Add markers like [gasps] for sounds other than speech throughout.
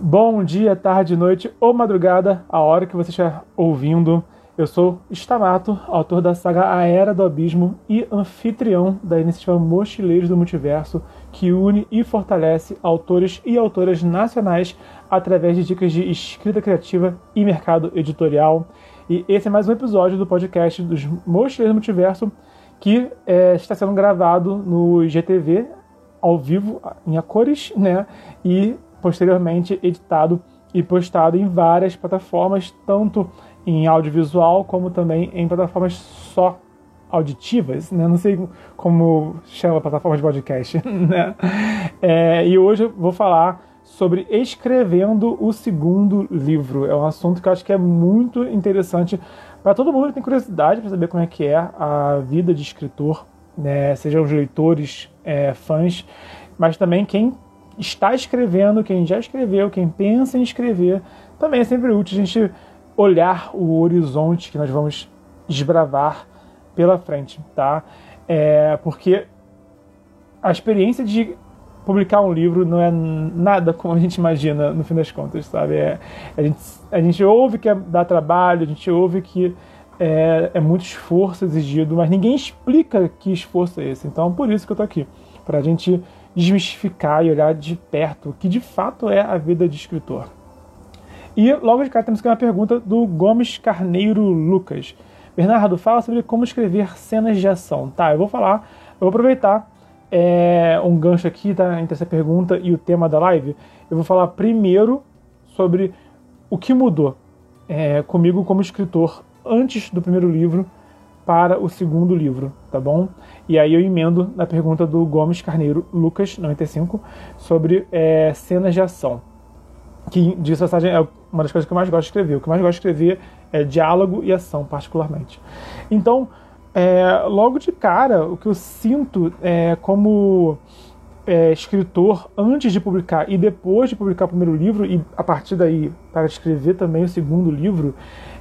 Bom dia, tarde, noite ou madrugada, a hora que você estiver ouvindo. Eu sou Stamato, autor da saga A Era do Abismo e anfitrião da iniciativa Mochileiros do Multiverso, que une e fortalece autores e autoras nacionais através de dicas de escrita criativa e mercado editorial. E esse é mais um episódio do podcast dos Mochileiros do Multiverso, que é, está sendo gravado no GTV ao vivo em a cores, né? E posteriormente editado e postado em várias plataformas, tanto em audiovisual como também em plataformas só auditivas, né? Não sei como chama a plataforma de podcast, [laughs] né? É, e hoje eu vou falar sobre escrevendo o segundo livro. É um assunto que eu acho que é muito interessante para todo mundo que tem curiosidade para saber como é que é a vida de escritor, né? Sejam os leitores, é, fãs, mas também quem está escrevendo, quem já escreveu, quem pensa em escrever, também é sempre útil a gente olhar o horizonte que nós vamos desbravar pela frente, tá? É, porque a experiência de publicar um livro não é nada como a gente imagina no fim das contas, sabe? É, a, gente, a gente ouve que é, dá trabalho, a gente ouve que é, é muito esforço exigido, mas ninguém explica que esforço é esse. Então, por isso que eu tô aqui, para a gente desmistificar e olhar de perto o que de fato é a vida de escritor. E logo de cara temos aqui uma pergunta do Gomes Carneiro Lucas. Bernardo, fala sobre como escrever cenas de ação. Tá, eu vou falar, eu vou aproveitar é, um gancho aqui tá, entre essa pergunta e o tema da live. Eu vou falar primeiro sobre o que mudou é, comigo como escritor antes do primeiro livro para o segundo livro, tá bom? E aí eu emendo na pergunta do Gomes Carneiro Lucas, 95, sobre é, cenas de ação. Que, de passagem, é uma das coisas que eu mais gosto de escrever. O que eu mais gosto de escrever é diálogo e ação, particularmente. Então, é, logo de cara, o que eu sinto é, como é, escritor antes de publicar e depois de publicar o primeiro livro, e a partir daí para escrever também o segundo livro,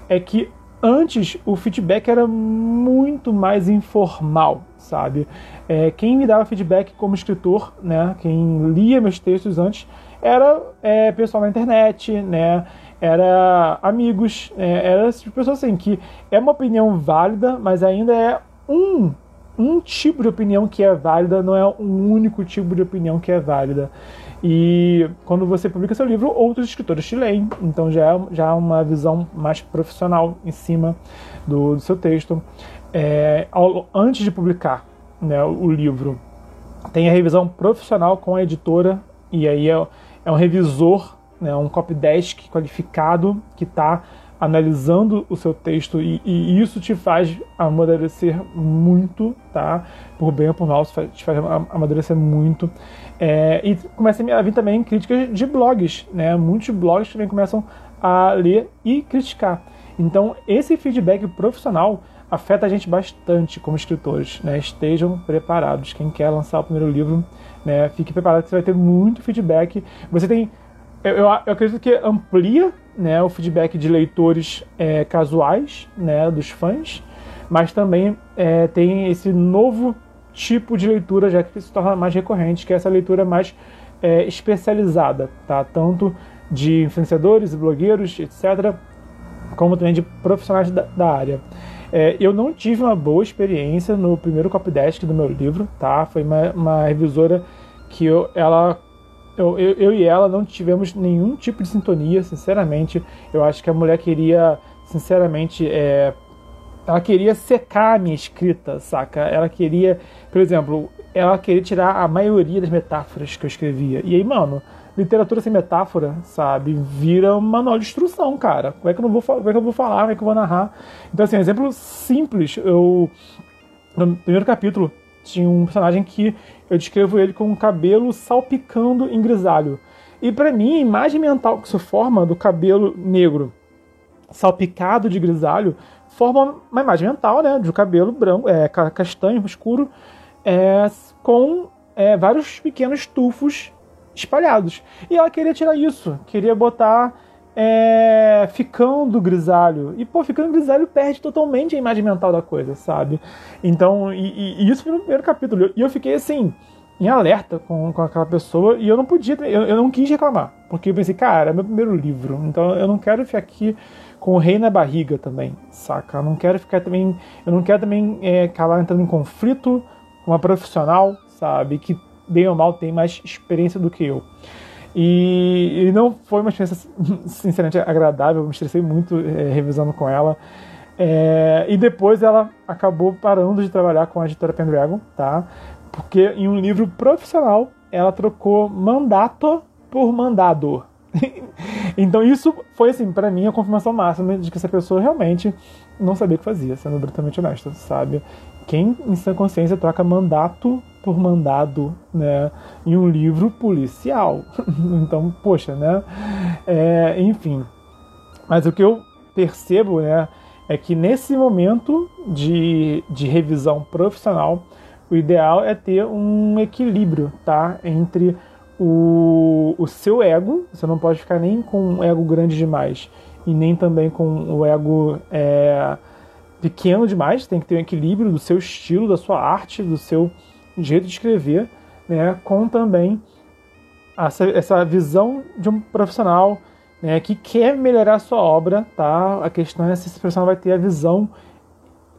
é que Antes, o feedback era muito mais informal, sabe? É, quem me dava feedback como escritor, né? Quem lia meus textos antes, era é, pessoal na internet, né? Era amigos, é, era tipo assim, que é uma opinião válida, mas ainda é um, um tipo de opinião que é válida, não é um único tipo de opinião que é válida. E quando você publica seu livro, outros escritores te leem, então já é, já é uma visão mais profissional em cima do, do seu texto. É, ao, antes de publicar né, o livro, tem a revisão profissional com a editora, e aí é, é um revisor, né, um copydesk qualificado que está analisando o seu texto e, e, isso te faz amadurecer muito, tá? Por bem ou por mal, te faz amadurecer muito. É, e começa a vir também críticas de blogs, né? Muitos blogs também começam a ler e criticar. Então, esse feedback profissional afeta a gente bastante como escritores, né? Estejam preparados. Quem quer lançar o primeiro livro, né? Fique preparado que você vai ter muito feedback. Você tem eu, eu, acredito que amplia né, o feedback de leitores é, casuais, né, dos fãs, mas também é, tem esse novo tipo de leitura já que se torna mais recorrente, que é essa leitura mais é, especializada, tá? tanto de influenciadores blogueiros, etc., como também de profissionais da, da área. É, eu não tive uma boa experiência no primeiro copydesk do meu livro, tá? Foi uma, uma revisora que eu, ela eu, eu, eu, e ela não tivemos nenhum tipo de sintonia, sinceramente. Eu acho que a mulher queria, sinceramente, é, ela queria secar a minha escrita, saca? Ela queria, por exemplo, ela queria tirar a maioria das metáforas que eu escrevia. E aí, mano, literatura sem metáfora, sabe, vira um manual de instrução, cara. Como é que eu não vou, como é que eu vou falar, como é que eu vou narrar? Então, assim, um exemplo simples, eu no primeiro capítulo tinha um personagem que eu descrevo ele com o cabelo salpicando em grisalho. E para mim, a imagem mental que isso forma do cabelo negro salpicado de grisalho forma uma imagem mental, né, de um cabelo branco, é, castanho escuro, é, com é, vários pequenos tufos espalhados. E ela queria tirar isso, queria botar é, ficando grisalho. E, pô, ficando grisalho perde totalmente a imagem mental da coisa, sabe? Então, e, e isso foi no primeiro capítulo. E eu fiquei assim, em alerta com, com aquela pessoa, e eu não podia, eu, eu não quis reclamar. Porque eu pensei, cara, é meu primeiro livro, então eu não quero ficar aqui com o rei na barriga também, saca? Eu não quero ficar também. Eu não quero também é, acabar entrando em conflito com uma profissional, sabe? Que bem ou mal tem mais experiência do que eu. E, e não foi uma experiência, [laughs] sinceramente, agradável. Eu me estressei muito é, revisando com ela. É, e depois ela acabou parando de trabalhar com a editora Pendragon, tá? Porque em um livro profissional ela trocou mandato por mandado. [laughs] então isso foi assim para mim a confirmação máxima de que essa pessoa realmente não sabia o que fazia, sendo brutalmente honesto, sabe? Quem em sua consciência troca mandato por mandado, né, em um livro policial? [laughs] então, poxa, né? É, enfim. Mas o que eu percebo, né, é que nesse momento de, de revisão profissional, o ideal é ter um equilíbrio, tá? Entre o, o seu ego, você não pode ficar nem com um ego grande demais e nem também com o ego é, pequeno demais, tem que ter um equilíbrio do seu estilo, da sua arte, do seu jeito de escrever, né? Com também essa, essa visão de um profissional né, que quer melhorar a sua obra, tá? A questão é se esse profissional vai ter a visão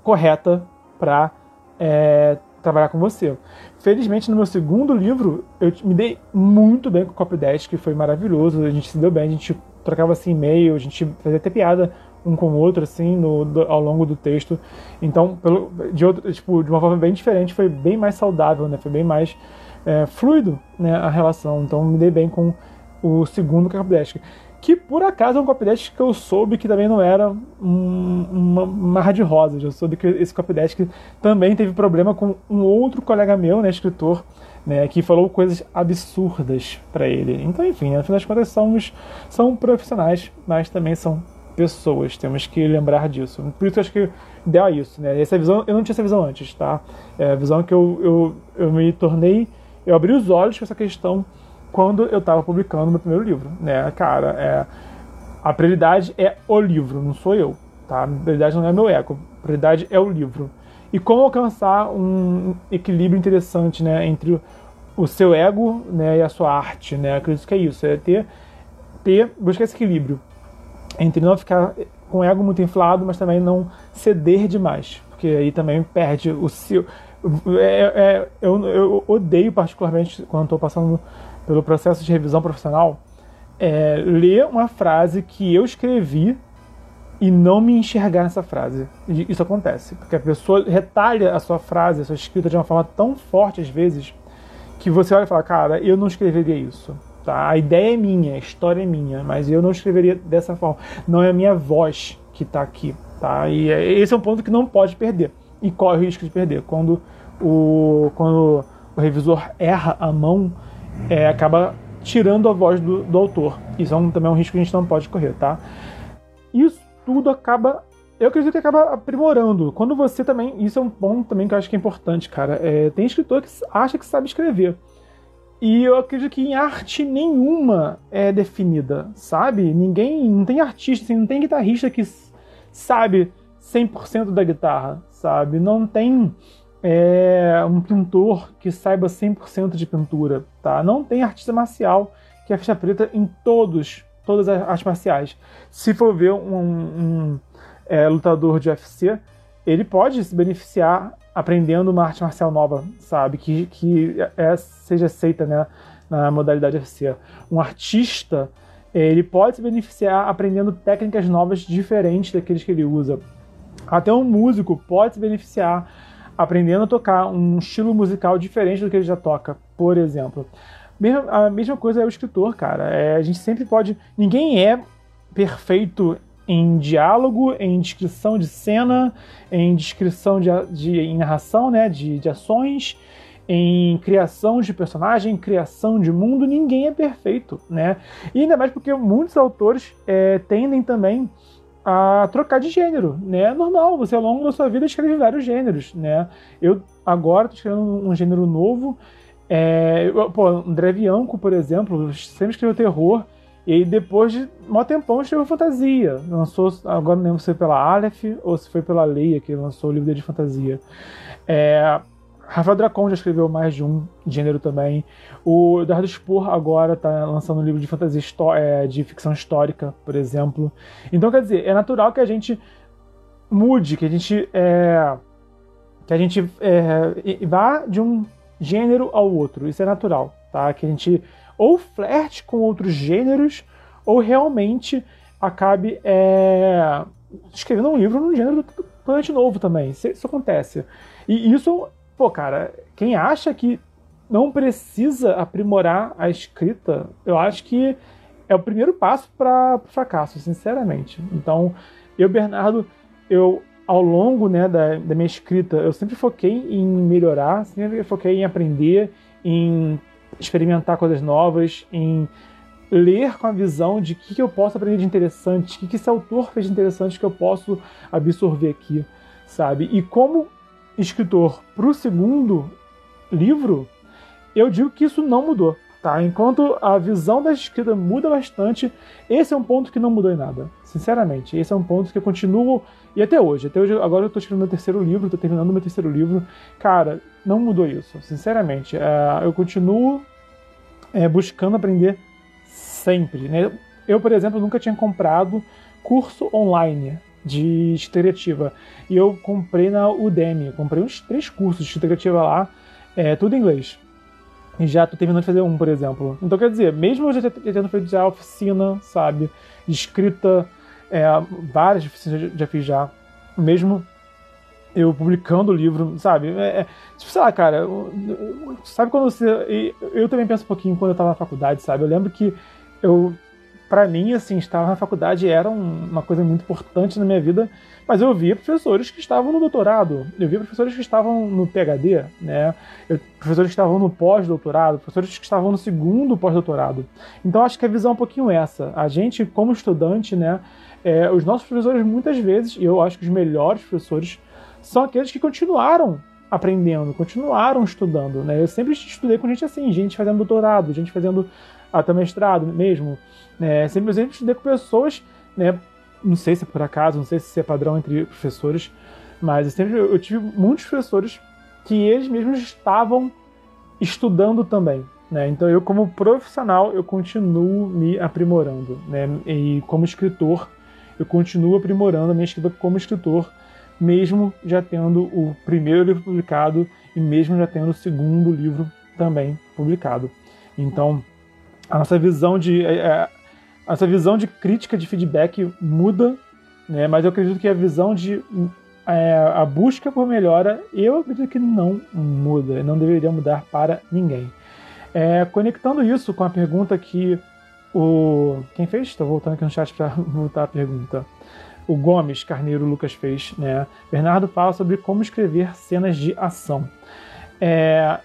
correta para é, trabalhar com você. Felizmente, no meu segundo livro, eu me dei muito bem com o Copydesk, que foi maravilhoso, a gente se deu bem, a gente trocava assim e-mail, a gente fazia até piada um com o outro, assim, no, do, ao longo do texto. Então, pelo, de, outro, tipo, de uma forma bem diferente, foi bem mais saudável, né? Foi bem mais é, fluido né, a relação. Então, me dei bem com o segundo Copydesk que por acaso é um copydesk que eu soube que também não era um, uma mar de rosas. Eu soube que esse copydesk também teve problema com um outro colega meu, né, escritor, né, que falou coisas absurdas para ele. Então, enfim, afinal das contas, somos, são profissionais, mas também são pessoas. Temos que lembrar disso. Por isso eu acho que deu a isso, né? Essa visão, eu não tinha essa visão antes, tá? É a visão que eu, eu, eu me tornei, eu abri os olhos com essa questão quando eu estava publicando meu primeiro livro, né? Cara, é, a prioridade é o livro, não sou eu, tá? A prioridade não é meu ego, a prioridade é o livro. E como alcançar um equilíbrio interessante, né, entre o seu ego, né, e a sua arte, né? Acredito que é isso, é ter ter buscar esse equilíbrio entre não ficar com o ego muito inflado, mas também não ceder demais, porque aí também perde o seu é, é, eu, eu odeio particularmente quando estou passando pelo processo de revisão profissional, é, ler uma frase que eu escrevi e não me enxergar nessa frase. Isso acontece, porque a pessoa retalha a sua frase, a sua escrita de uma forma tão forte às vezes, que você olha e fala, cara, eu não escreveria isso. Tá? A ideia é minha, a história é minha, mas eu não escreveria dessa forma. Não é a minha voz que está aqui. Tá? E é, esse é um ponto que não pode perder. E corre o risco de perder. Quando o, quando o revisor erra a mão, é, acaba tirando a voz do, do autor. Isso é um, também é um risco que a gente não pode correr, tá? Isso tudo acaba eu acredito que acaba aprimorando. Quando você também. Isso é um ponto também que eu acho que é importante, cara. É, tem escritor que acha que sabe escrever. E eu acredito que em arte nenhuma é definida, sabe? Ninguém. Não tem artista, assim, não tem guitarrista que sabe 100% da guitarra, sabe? Não tem é, um pintor que saiba 100% de pintura, tá? Não tem artista marcial que é faixa preta em todos, todas as artes marciais. Se for ver um, um é, lutador de UFC, ele pode se beneficiar aprendendo uma arte marcial nova, sabe? Que, que é, seja aceita né, na modalidade UFC. Um artista, ele pode se beneficiar aprendendo técnicas novas diferentes daqueles que ele usa. Até um músico pode se beneficiar aprendendo a tocar um estilo musical diferente do que ele já toca, por exemplo. A mesma coisa é o escritor, cara. É, a gente sempre pode. Ninguém é perfeito em diálogo, em descrição de cena, em descrição de, de em narração, né, de, de ações, em criação de personagem, criação de mundo. Ninguém é perfeito, né? E ainda mais porque muitos autores é, tendem também a trocar de gênero, né? É normal, você ao longo da sua vida escreve vários gêneros, né? Eu agora estou escrevendo um gênero novo. É, pô, André Bianco, por exemplo, sempre escreveu terror. E depois de um tempão escreveu fantasia. Lançou, agora não lembro se foi pela Aleph ou se foi pela Leia que lançou o livro de fantasia. É, Rafael Dracon já escreveu mais de um gênero também. O Eduardo Spor agora está lançando um livro de fantasia é, de ficção histórica, por exemplo. Então, quer dizer, é natural que a gente mude, que a gente é, que a gente é, vá de um gênero ao outro. Isso é natural, tá? Que a gente ou flerte com outros gêneros ou realmente acabe é, escrevendo um livro num gênero totalmente novo também. Isso, isso acontece. E isso, pô, cara, quem acha que não precisa aprimorar a escrita, eu acho que é o primeiro passo para o fracasso, sinceramente. Então, eu, Bernardo, eu ao longo né, da, da minha escrita, eu sempre foquei em melhorar, sempre foquei em aprender, em experimentar coisas novas, em ler com a visão de que, que, eu posso aprender de interessante, o que, que esse autor fez de interessante que eu posso absorver aqui, sabe? E como escritor para o segundo livro, eu digo que isso não mudou. Tá? Enquanto a visão da escrita muda bastante, esse é um ponto que não mudou em nada. Sinceramente, esse é um ponto que eu continuo. E até hoje, até hoje, agora eu estou escrevendo meu terceiro livro, estou terminando meu terceiro livro. Cara, não mudou isso, sinceramente. É, eu continuo é, buscando aprender sempre. Né? Eu, por exemplo, nunca tinha comprado curso online de escrita E eu comprei na Udemy, comprei uns três cursos de escrita lá, é, tudo em inglês. E já tô terminando de fazer um, por exemplo. Então, quer dizer, mesmo eu já tendo feito já oficina, sabe, escrita, é, várias oficinas já, já fiz já, mesmo eu publicando o livro, sabe? É, é, tipo, sei lá, cara, eu, eu, sabe quando você. Eu também penso um pouquinho quando eu tava na faculdade, sabe? Eu lembro que eu para mim, assim, estar na faculdade era uma coisa muito importante na minha vida, mas eu via professores que estavam no doutorado, eu via professores que estavam no PhD, né? Eu, professores que estavam no pós-doutorado, professores que estavam no segundo pós-doutorado. Então acho que a visão é um pouquinho essa. A gente, como estudante, né? É, os nossos professores muitas vezes, e eu acho que os melhores professores, são aqueles que continuaram aprendendo, continuaram estudando, né? Eu sempre estudei com gente assim, gente fazendo doutorado, gente fazendo até mestrado mesmo. É, simplesmente estudei com pessoas, né, não sei se é por acaso, não sei se é padrão entre professores, mas eu sempre eu tive muitos professores que eles mesmos estavam estudando também. Né? Então eu como profissional eu continuo me aprimorando, né? E como escritor eu continuo aprimorando a minha escrita como escritor, mesmo já tendo o primeiro livro publicado e mesmo já tendo o segundo livro também publicado. Então a nossa visão de é, é, a nossa visão de crítica de feedback muda, né? Mas eu acredito que a visão de é, a busca por melhora, eu acredito que não muda, não deveria mudar para ninguém. É, conectando isso com a pergunta que o quem fez? Estou voltando aqui no chat para [laughs] voltar a pergunta. O Gomes Carneiro Lucas fez, né? Bernardo fala sobre como escrever cenas de ação. É,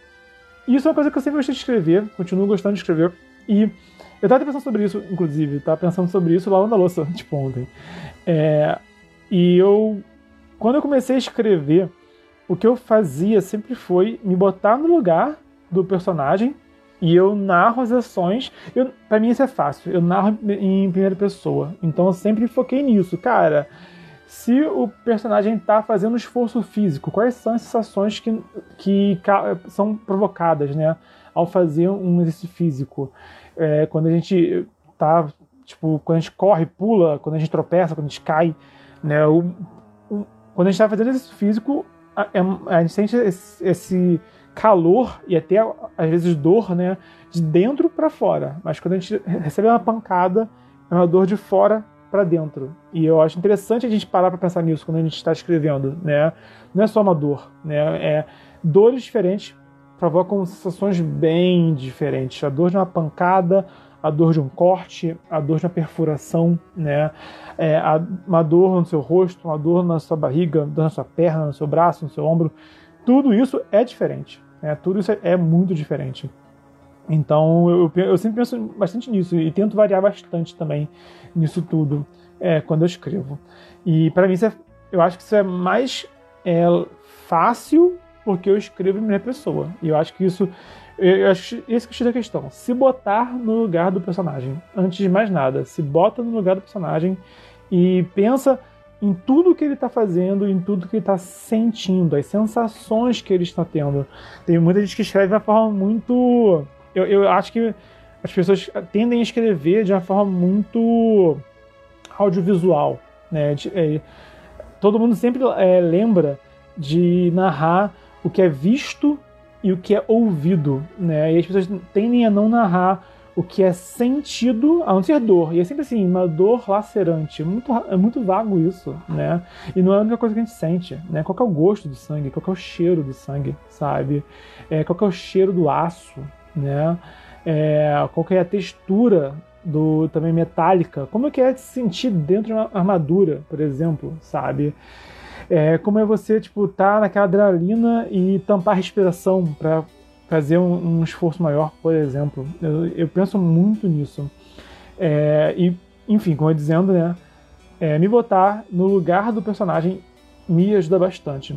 isso é uma coisa que eu sempre gostei de escrever, continuo gostando de escrever e eu tava pensando sobre isso, inclusive, tava pensando sobre isso lá na louça, [laughs] tipo, ontem. É, e eu, quando eu comecei a escrever, o que eu fazia sempre foi me botar no lugar do personagem e eu narro as ações. Eu, pra mim isso é fácil, eu narro em primeira pessoa. Então eu sempre foquei nisso. Cara, se o personagem tá fazendo esforço físico, quais são as sensações que, que são provocadas, né? Ao fazer um exercício físico. É, quando a gente tá, tipo, quando a gente corre, pula, quando a gente tropeça, quando a gente cai, né? O, o, quando a gente está fazendo exercício físico, a, é, a, gente sente esse, esse, calor e até às vezes dor, né? De dentro para fora. Mas quando a gente recebe uma pancada, é uma dor de fora para dentro. E eu acho interessante a gente parar para pensar nisso quando a gente está escrevendo, né? Não é só uma dor, né? É dores diferentes provocam sensações bem diferentes. A dor de uma pancada, a dor de um corte, a dor de uma perfuração, né? É, uma dor no seu rosto, uma dor na sua barriga, na sua perna, no seu braço, no seu ombro. Tudo isso é diferente. Né? Tudo isso é, muito diferente. Então eu, eu, sempre penso bastante nisso e tento variar bastante também nisso tudo é, quando eu escrevo. E para mim, é, eu acho que isso é mais é, fácil porque eu escrevo em primeira pessoa. E eu acho que isso. Eu acho esse que é a questão. Se botar no lugar do personagem. Antes de mais nada, se bota no lugar do personagem e pensa em tudo que ele está fazendo, em tudo que ele está sentindo, as sensações que ele está tendo. Tem muita gente que escreve de uma forma muito. Eu, eu acho que as pessoas tendem a escrever de uma forma muito audiovisual. Né? É, todo mundo sempre é, lembra de narrar o que é visto e o que é ouvido. Né? E as pessoas tendem a não narrar o que é sentido, a não ser dor. E é sempre assim, uma dor lacerante. É muito, é muito vago isso, né? E não é a única coisa que a gente sente, né? Qual é o gosto do sangue? Qual é o cheiro do sangue, sabe? É, qual é o cheiro do aço, né? É, qual é a textura do também metálica? Como é que é se sentir dentro de uma armadura, por exemplo, sabe? É, como é você, tipo, tá naquela adrenalina e tampar a respiração para fazer um, um, esforço maior, por exemplo. Eu, eu penso muito nisso. É, e, enfim, como eu dizendo, né, é, me botar no lugar do personagem me ajuda bastante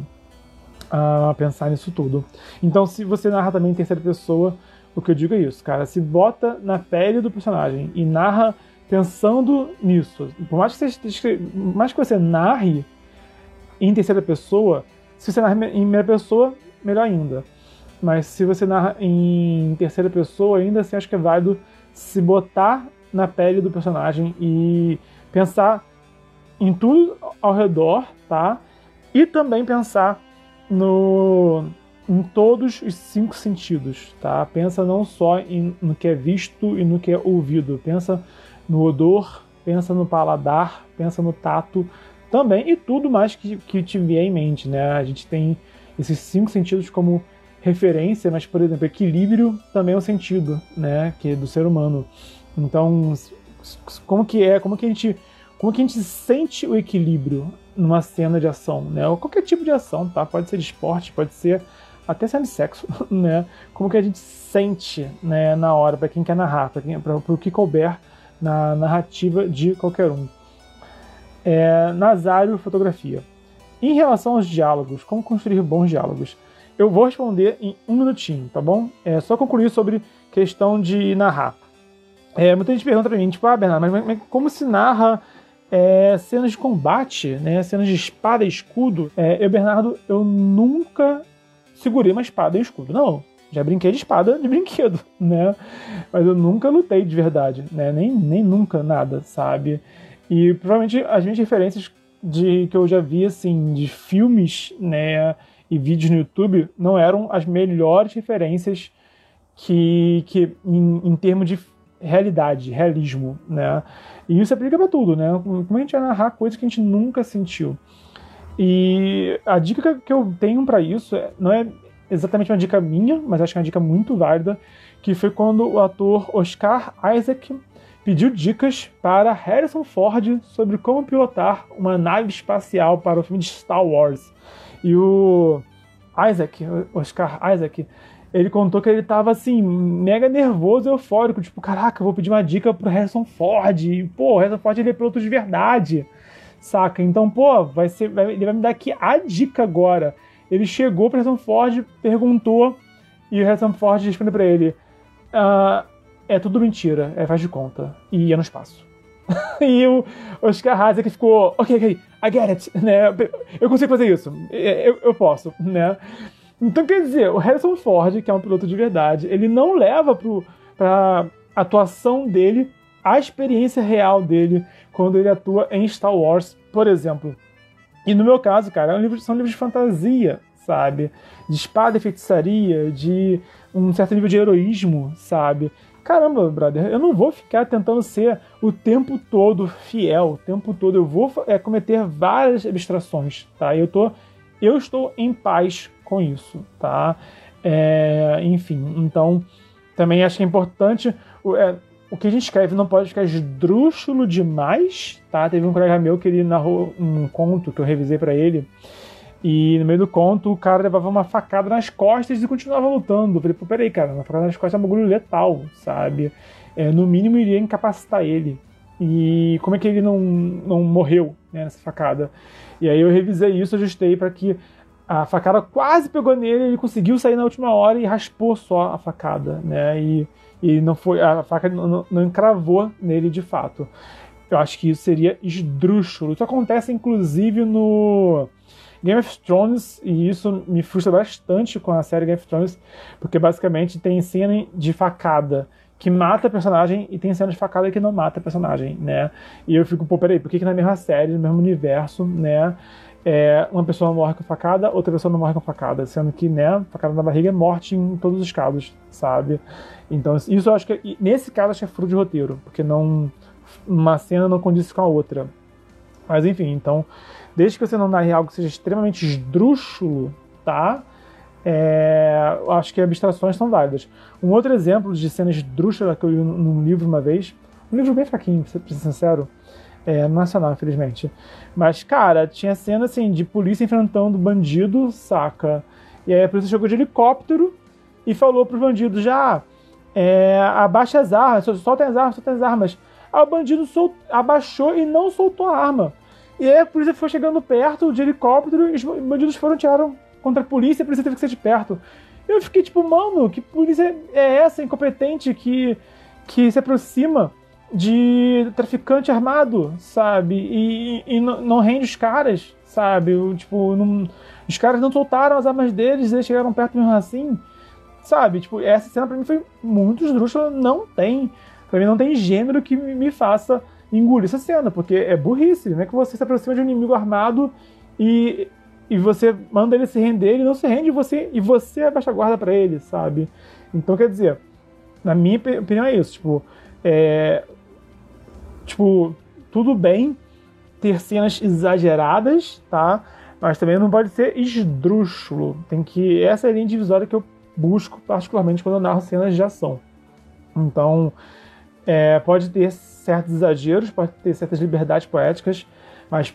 a pensar nisso tudo. Então, se você narra também em terceira pessoa, o que eu digo é isso, cara. Se bota na pele do personagem e narra pensando nisso. Por mais que você, mais que você narre em terceira pessoa, se você narra em primeira pessoa, melhor ainda. Mas se você narra em terceira pessoa, ainda assim acho que é válido se botar na pele do personagem e pensar em tudo ao redor, tá? E também pensar no em todos os cinco sentidos, tá? Pensa não só em, no que é visto e no que é ouvido, pensa no odor, pensa no paladar, pensa no tato também e tudo mais que, que te vier em mente, né? A gente tem esses cinco sentidos como referência, mas, por exemplo, equilíbrio também é um sentido, né, que é do ser humano. Então, como que é, como que a gente, como que a gente sente o equilíbrio numa cena de ação, né, ou qualquer tipo de ação, tá? Pode ser de esporte, pode ser até cena de sexo, [laughs] né? Como que a gente sente, né, na hora para quem quer narrar, para quem, para o que couber na narrativa de qualquer um. É, Nazário, fotografia. Em relação aos diálogos, como construir bons diálogos? Eu vou responder em um minutinho, tá bom? É só concluir sobre questão de narrar. É, muita gente pergunta pra mim, tipo, ah, Bernardo, mas, mas como se narra é, cenas de combate, né? Cenas de espada e escudo? É, eu, Bernardo, eu nunca segurei uma espada e escudo. Não, já brinquei de espada de [laughs] brinquedo, né? Mas eu nunca lutei de verdade, né? Nem, nem nunca nada, sabe? E provavelmente as minhas referências de que eu já vi, assim, de filmes, né? e vídeos no YouTube não eram as melhores referências que, que em, em termos de realidade, realismo, né? E isso aplica para tudo, né? Como a gente vai narrar coisas que a gente nunca sentiu. E a dica que eu tenho para isso é, não é exatamente uma dica minha, mas acho que é uma dica muito válida, que foi quando o ator Oscar Isaac pediu dicas para Harrison Ford sobre como pilotar uma nave espacial para o filme de Star Wars. E o Isaac, Oscar Isaac, ele contou que ele tava assim, mega nervoso, eufórico, tipo, caraca, eu vou pedir uma dica pro Harrison Ford. E, pô, o Harrison Ford ele é piloto de verdade, saca? Então, pô, vai ser, vai, ele vai me dar aqui a dica agora. Ele chegou pro Harrison Ford, perguntou, e o Harrison Ford respondeu pra ele: ah, é tudo mentira, é faz de conta. E ia no espaço. [laughs] e o Oscar Isaac ficou, ok, ok, I get it, né? Eu consigo fazer isso, eu, eu posso, né? Então, quer dizer, o Harrison Ford, que é um piloto de verdade, ele não leva para atuação dele a experiência real dele quando ele atua em Star Wars, por exemplo. E no meu caso, cara, é são livros de fantasia, sabe? De espada e feitiçaria, de um certo nível de heroísmo, sabe? Caramba, brother, eu não vou ficar tentando ser o tempo todo fiel, o tempo todo eu vou é, cometer várias abstrações, tá? Eu tô, eu estou em paz com isso, tá? É, enfim, então também acho que é importante o, é, o que a gente escreve não pode ficar esdrúxulo demais, tá? Teve um colega meu que ele narrou um conto que eu revisei para ele e no meio do conto, o cara levava uma facada nas costas e continuava lutando. Eu falei, pô, peraí, cara, uma facada nas costas é um bagulho letal, sabe? É, no mínimo iria incapacitar ele. E como é que ele não, não morreu né, nessa facada? E aí eu revisei isso, ajustei para que a facada quase pegou nele, ele conseguiu sair na última hora e raspou só a facada, né? E, e não foi a faca não, não encravou nele de fato. Eu acho que isso seria esdrúxulo. Isso acontece, inclusive, no Game of Thrones, e isso me frustra bastante com a série Game of Thrones, porque basicamente tem cena de facada que mata personagem e tem cena de facada que não mata personagem, né? E eu fico, pô, peraí, por que, que na mesma série, no mesmo universo, né? É, uma pessoa morre com facada, outra pessoa não morre com facada, sendo que, né, facada na barriga é morte em todos os casos, sabe? Então, isso eu acho que, nesse caso, acho que é fruto de roteiro, porque não, uma cena não condiz com a outra. Mas enfim, então, desde que você não narre algo que seja extremamente esdrúxulo, tá? É, acho que abstrações são válidas. Um outro exemplo de cena esdrúxula que eu li num livro uma vez, um livro bem fraquinho, pra ser sincero, é, nacional, infelizmente. Mas, cara, tinha cena assim de polícia enfrentando bandido, saca? E aí a polícia chegou de helicóptero e falou pros bandidos já é, abaixa as armas, solta as armas, solta as armas. Aí o bandido sol, abaixou e não soltou a arma. E aí a polícia foi chegando perto de helicóptero e os bandidos foram tiraram contra a polícia e a polícia teve que ser de perto. Eu fiquei tipo, mano, que polícia é essa incompetente que, que se aproxima de traficante armado, sabe? E, e não, não rende os caras, sabe? Tipo, não, os caras não soltaram as armas deles, eles chegaram perto mesmo assim, sabe? Tipo, essa cena pra mim foi muito esdrúxula, não tem. Pra mim não tem gênero que me faça engolir essa cena, porque é burrice, não é que você se aproxima de um inimigo armado e, e você manda ele se render, ele não se rende você, e você abaixa a guarda para ele, sabe? Então, quer dizer, na minha opinião é isso, tipo, é, tipo, tudo bem ter cenas exageradas, tá? Mas também não pode ser esdrúxulo. Tem que essa é a linha divisória que eu busco particularmente quando eu narro cenas de ação. Então, é, pode ter certos exageros, pode ter certas liberdades poéticas, mas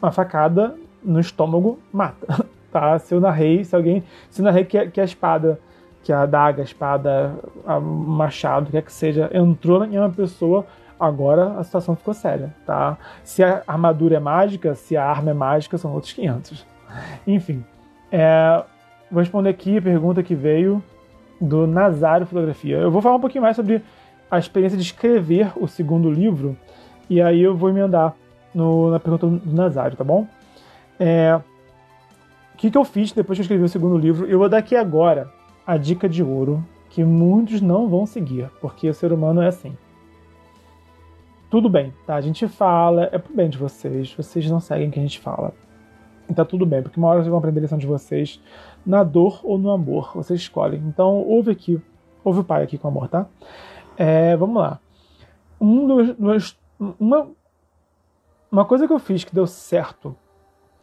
uma facada no estômago mata, [laughs] tá? Se eu narrei, se alguém, se eu narrei que, que a espada, que a adaga, a espada, o machado, quer que seja, entrou em uma pessoa, agora a situação ficou séria, tá? Se a armadura é mágica, se a arma é mágica, são outros 500. Enfim, é, vou responder aqui a pergunta que veio do Nazário Fotografia. Eu vou falar um pouquinho mais sobre a experiência de escrever o segundo livro, e aí eu vou emendar no, na pergunta do Nazário, tá bom? É, o que, que eu fiz depois que eu escrevi o segundo livro? Eu vou dar aqui agora a dica de ouro que muitos não vão seguir, porque o ser humano é assim tudo bem, tá? A gente fala, é pro bem de vocês, vocês não seguem o que a gente fala. E tá tudo bem, porque uma hora vocês vão aprender a lição de vocês na dor ou no amor, vocês escolhem. Então, ouve aqui, ouve o pai aqui com amor, tá? É, vamos lá. Um dos, dos, uma, uma coisa que eu fiz que deu certo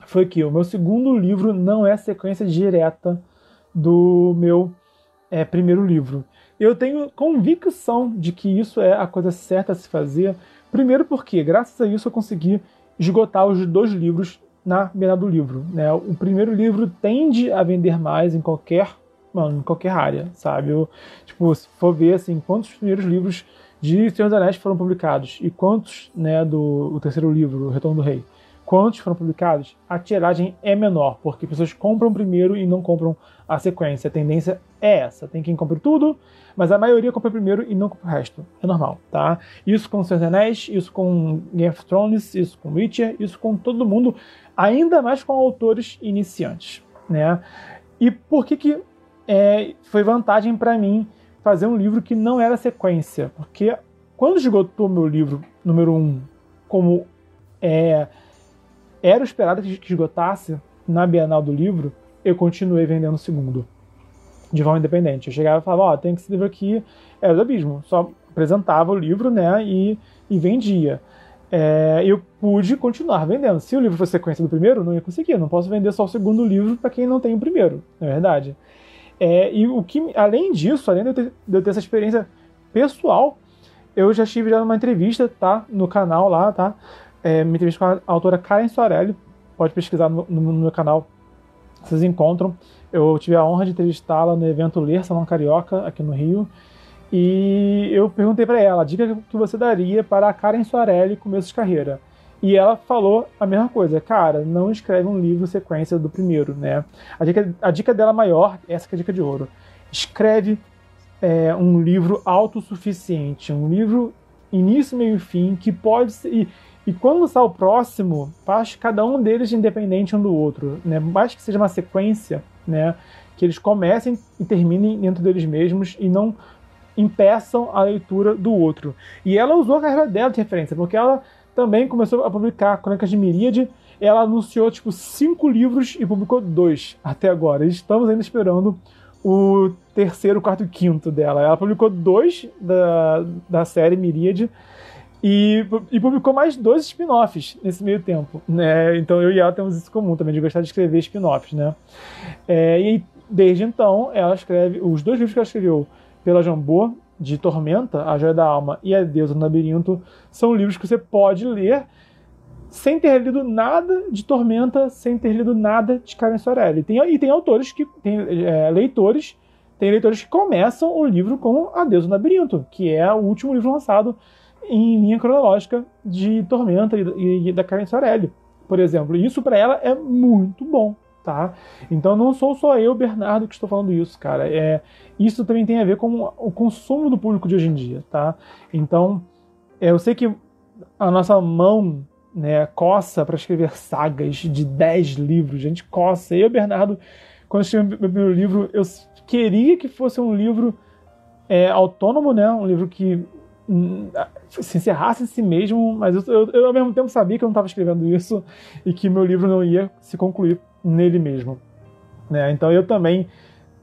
foi que o meu segundo livro não é sequência direta do meu é, primeiro livro. Eu tenho convicção de que isso é a coisa certa a se fazer, Primeiro porque, graças a isso, eu consegui esgotar os dois livros na metade do livro. Né? O primeiro livro tende a vender mais em qualquer, mano, em qualquer área, sabe? Eu, tipo, se for ver assim, quantos primeiros livros de Senhor dos Anéis foram publicados e quantos né, do o terceiro livro, O Retorno do Rei, quantos foram publicados, a tiragem é menor, porque pessoas compram primeiro e não compram a sequência. A tendência é essa. Tem quem compre tudo, mas a maioria compra primeiro e não compra o resto. É normal, tá? Isso com Senhor dos Anéis, isso com Game of Thrones, isso com Witcher, isso com todo mundo, ainda mais com autores iniciantes, né? E por que que é, foi vantagem para mim fazer um livro que não era sequência? Porque quando esgotou meu livro número um, como é, era esperado que esgotasse na Bienal do Livro, eu continuei vendendo o segundo, de forma independente. Eu chegava e falava, ó, oh, tem esse livro aqui, era do Abismo. Só apresentava o livro, né, e, e vendia. É, eu pude continuar vendendo. Se o livro fosse sequência do primeiro, não ia conseguir. Eu não posso vender só o segundo livro para quem não tem o primeiro, na é verdade. É, e o que, além disso, além de eu, ter, de eu ter essa experiência pessoal, eu já estive já numa entrevista, tá, no canal lá, tá, é, uma entrevista com a autora Karen Soarelli. Pode pesquisar no, no, no meu canal, vocês encontram. Eu tive a honra de entrevistá-la no evento Ler Salão Carioca, aqui no Rio. E eu perguntei para ela dica que você daria para a Karen Soarelli começo de carreira. E ela falou a mesma coisa, cara, não escreve um livro sequência do primeiro, né? A dica, a dica dela maior, essa que é a dica de ouro. Escreve é, um livro autossuficiente, um livro início, meio e fim, que pode ser. E, e quando lançar o próximo, faz cada um deles independente um do outro, né? Mais que seja uma sequência, né? Que eles comecem e terminem dentro deles mesmos e não impeçam a leitura do outro. E ela usou a carreira dela de referência, porque ela também começou a publicar Crônicas de Miríade. Ela anunciou tipo cinco livros e publicou dois até agora. Estamos ainda esperando o terceiro, quarto e quinto dela. Ela publicou dois da, da série Miríade e, e publicou mais dois spin-offs nesse meio tempo. Né? Então eu e ela temos isso comum também, de gostar de escrever spin-offs. Né? É, e desde então ela escreve os dois livros que ela escreveu pela Jambô, de Tormenta, A Joia da Alma e A Deusa do Labirinto, são livros que você pode ler sem ter lido nada de Tormenta, sem ter lido nada de Karen Sorelli. Tem, e tem autores que. tem é, leitores. Tem leitores que começam o livro com A Deus do Labirinto, que é o último livro lançado em linha cronológica de Tormenta e da Karen Sorelli, por exemplo. E isso para ela é muito bom, tá? Então não sou só eu, Bernardo, que estou falando isso, cara. É, isso também tem a ver com o consumo do público de hoje em dia, tá? Então, é, eu sei que a nossa mão né, coça para escrever sagas de 10 livros. A gente coça. Eu, Bernardo, quando escrevi meu primeiro livro, eu queria que fosse um livro é, autônomo, né? Um livro que hum, se encerrasse em si mesmo, mas eu, eu, eu, ao mesmo tempo sabia que eu não estava escrevendo isso e que meu livro não ia se concluir nele mesmo. Né? Então eu também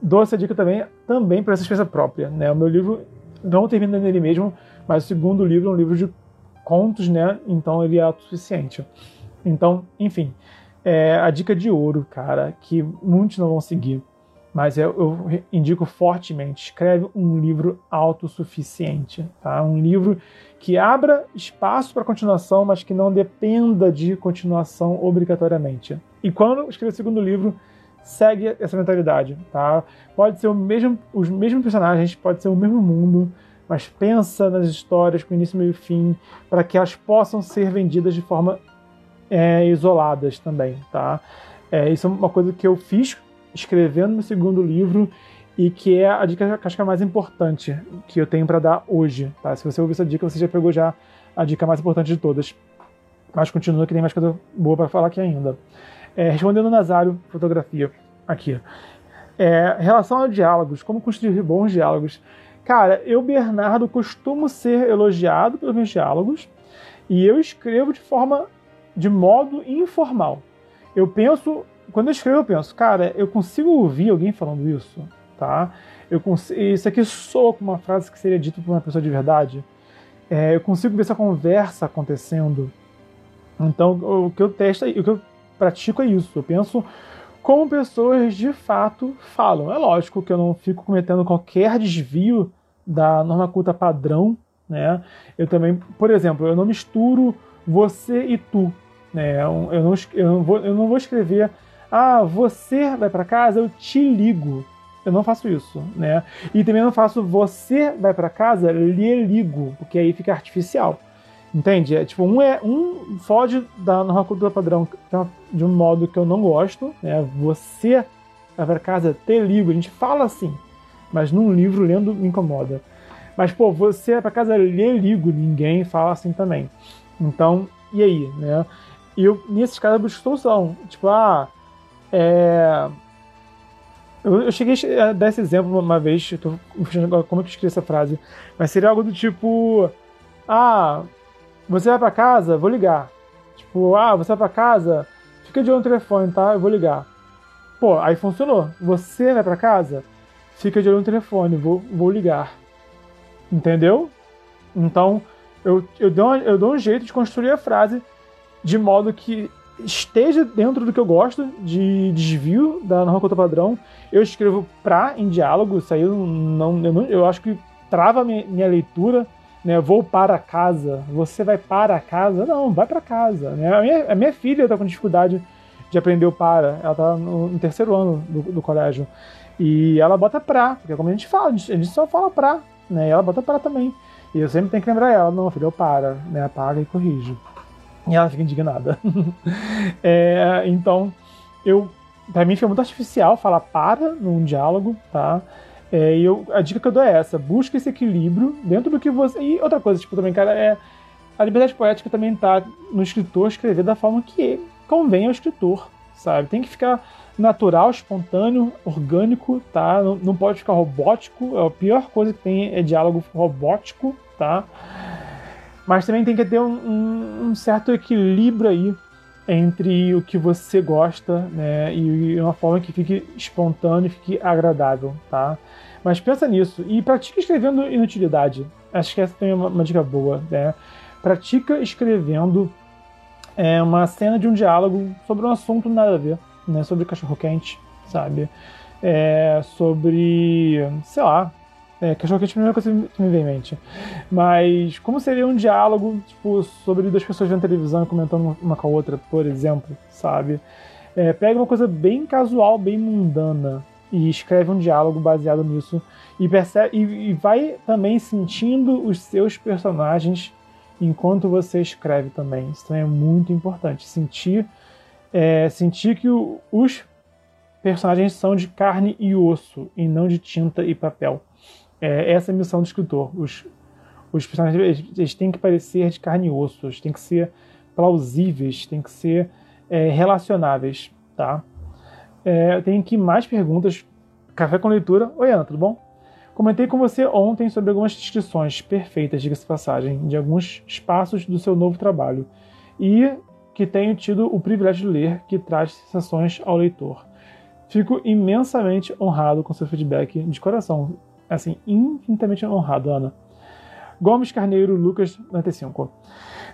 dou essa dica também, também para essa experiência própria. Né? O meu livro não termina nele mesmo, mas o segundo livro é um livro de contos, né? Então ele é autossuficiente. Então, enfim, é a dica de ouro, cara, que muitos não vão seguir, mas eu, eu indico fortemente: escreve um livro autossuficiente, tá? Um livro que abra espaço para continuação, mas que não dependa de continuação obrigatoriamente. E quando escrever o segundo livro, segue essa mentalidade, tá? Pode ser o mesmo, os mesmos personagens, pode ser o mesmo mundo, mas pensa nas histórias com início, meio e fim, para que elas possam ser vendidas de forma é, isoladas também, tá? É, isso é uma coisa que eu fiz escrevendo meu segundo livro e que é a dica que acho que é a mais importante que eu tenho para dar hoje, tá? Se você ouviu essa dica, você já pegou já a dica mais importante de todas. Mas continua que tem mais coisa boa para falar aqui ainda. É, respondendo Nazário, fotografia, aqui. É, relação a diálogos, como construir bons diálogos. Cara, eu, Bernardo, costumo ser elogiado pelos meus diálogos e eu escrevo de forma, de modo informal. Eu penso, quando eu escrevo, eu penso, cara, eu consigo ouvir alguém falando isso, tá? Eu consigo, isso aqui soa com uma frase que seria dita por uma pessoa de verdade. É, eu consigo ver essa conversa acontecendo. Então, o que eu testo, o que eu pratico é isso. Eu penso como pessoas de fato falam. É lógico que eu não fico cometendo qualquer desvio da norma culta padrão, né? Eu também, por exemplo, eu não misturo você e tu, né? Eu não, eu não, vou, eu não vou escrever, ah, você vai para casa, eu te ligo. Eu não faço isso, né? E também não faço você vai para casa, lhe ligo, porque aí fica artificial. Entende? É, tipo, um é um foge da norma cultura padrão de um modo que eu não gosto, né? Você vai para casa, te ligo. A gente fala assim, mas num livro lendo me incomoda. Mas, pô, você vai pra casa ler ligo, ninguém fala assim também. Então, e aí, né? E eu, nesses casos, eu busco solução. Tipo, ah, é. Eu, eu, cheguei a dar esse exemplo uma vez, eu tô agora como é que eu escrevi essa frase, mas seria algo do tipo: Ah, você vai pra casa? Vou ligar. Tipo, ah, você vai pra casa? Fica de olho no telefone, tá? Eu vou ligar. Pô, aí funcionou. Você vai pra casa? Fica de olho no telefone, vou, vou ligar. Entendeu? Então, eu, eu, dou, eu dou um jeito de construir a frase de modo que esteja dentro do que eu gosto de desvio da norma conta padrão. Eu escrevo pra em diálogo, isso aí eu não, eu, não, eu acho que trava minha, minha leitura né, vou para casa, você vai para casa? Não, vai para casa. Né? A, minha, a minha filha está com dificuldade de aprender o para, ela está no, no, terceiro ano do, do, colégio. E ela bota pra, porque é como a gente fala, a gente, só fala pra, né? E ela bota pra também. E eu sempre tenho que lembrar ela, não, filho, eu para, né? Apaga e corrige. E ela fica indignada. [laughs] é, então, eu. Pra mim foi muito artificial falar para num diálogo, tá? É, e eu, a dica que eu dou é essa: busca esse equilíbrio dentro do que você. E outra coisa, tipo, também, cara, é. A liberdade poética também tá no escritor escrever da forma que convém ao escritor, sabe? Tem que ficar natural, espontâneo, orgânico, tá? Não, não pode ficar robótico. A pior coisa que tem é diálogo robótico, tá? Mas também tem que ter um, um, um certo equilíbrio aí entre o que você gosta, né, e uma forma que fique espontâneo, fique agradável, tá? Mas pensa nisso e pratica escrevendo inutilidade. Acho que essa também é uma, uma dica boa, né? Pratica escrevendo é, uma cena de um diálogo sobre um assunto nada a ver, né? Sobre cachorro quente, sabe? É, sobre, sei lá, é, cachorro quente é a primeira coisa que me vem em mente. Mas como seria um diálogo, tipo, sobre duas pessoas vendo televisão e comentando uma com a outra, por exemplo, sabe? É, pega uma coisa bem casual, bem mundana e escreve um diálogo baseado nisso e percebe e, e vai também sentindo os seus personagens enquanto você escreve também. Isso também é muito importante. Sentir, é, sentir que o, os personagens são de carne e osso e não de tinta e papel. É, essa é a missão do escritor. Os, os personagens eles, eles têm que parecer de carne e osso, eles têm que ser plausíveis, têm que ser é, relacionáveis, tá? É, tenho aqui mais perguntas. Café com leitura. Oi, Ana, tudo bom? Comentei com você ontem sobre algumas descrições perfeitas, diga-se passagem, de alguns espaços do seu novo trabalho e que tenho tido o privilégio de ler, que traz sensações ao leitor. Fico imensamente honrado com seu feedback de coração assim, infinitamente honrado, Ana. Gomes Carneiro, Lucas 95.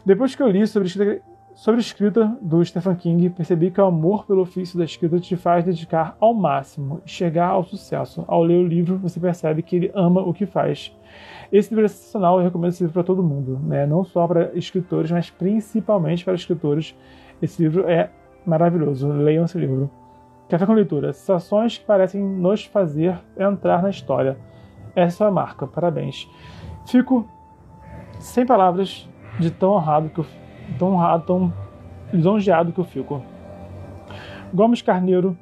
Depois que eu li sobre escrita, sobre escrita do Stephen King, percebi que o amor pelo ofício da escrita te faz dedicar ao máximo e chegar ao sucesso. Ao ler o livro, você percebe que ele ama o que faz. Esse livro é sensacional, eu recomendo esse livro para todo mundo, né? não só para escritores, mas principalmente para escritores. Esse livro é maravilhoso, leiam esse livro. Café com leitura, sensações que parecem nos fazer entrar na história essa é a marca, parabéns. Fico sem palavras de tão honrado que eu, tão honrado, tão lisonjeado que eu fico. Gomes Carneiro,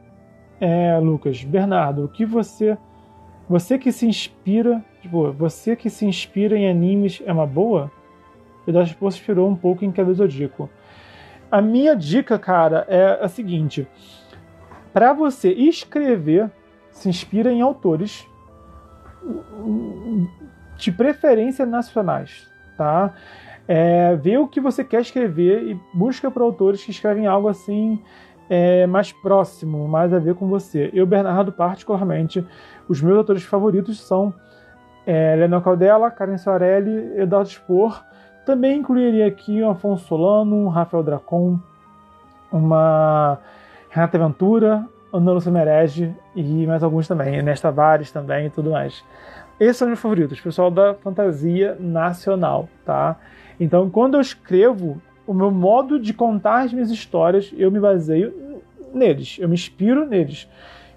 é, Lucas, Bernardo, o que você, você que se inspira, tipo, você que se inspira em animes é uma boa? E das se inspirou um pouco em Cabelo Zodíaco. A minha dica, cara, é a seguinte: para você escrever, se inspira em autores de preferência nacionais, tá? É, vê o que você quer escrever e busca para autores que escrevem algo assim é, mais próximo, mais a ver com você. Eu, Bernardo, particularmente, os meus autores favoritos são é, Leonel Caldela, Karen Soarelli, Eduardo Spor. Também incluiria aqui o Afonso Solano, um Rafael Dracon, uma Renata Ventura, Ana Lúcia Merege e mais alguns também, Nesta Tavares também e tudo mais. Esses são meus favoritos, pessoal da fantasia nacional, tá? Então, quando eu escrevo, o meu modo de contar as minhas histórias, eu me baseio neles, eu me inspiro neles.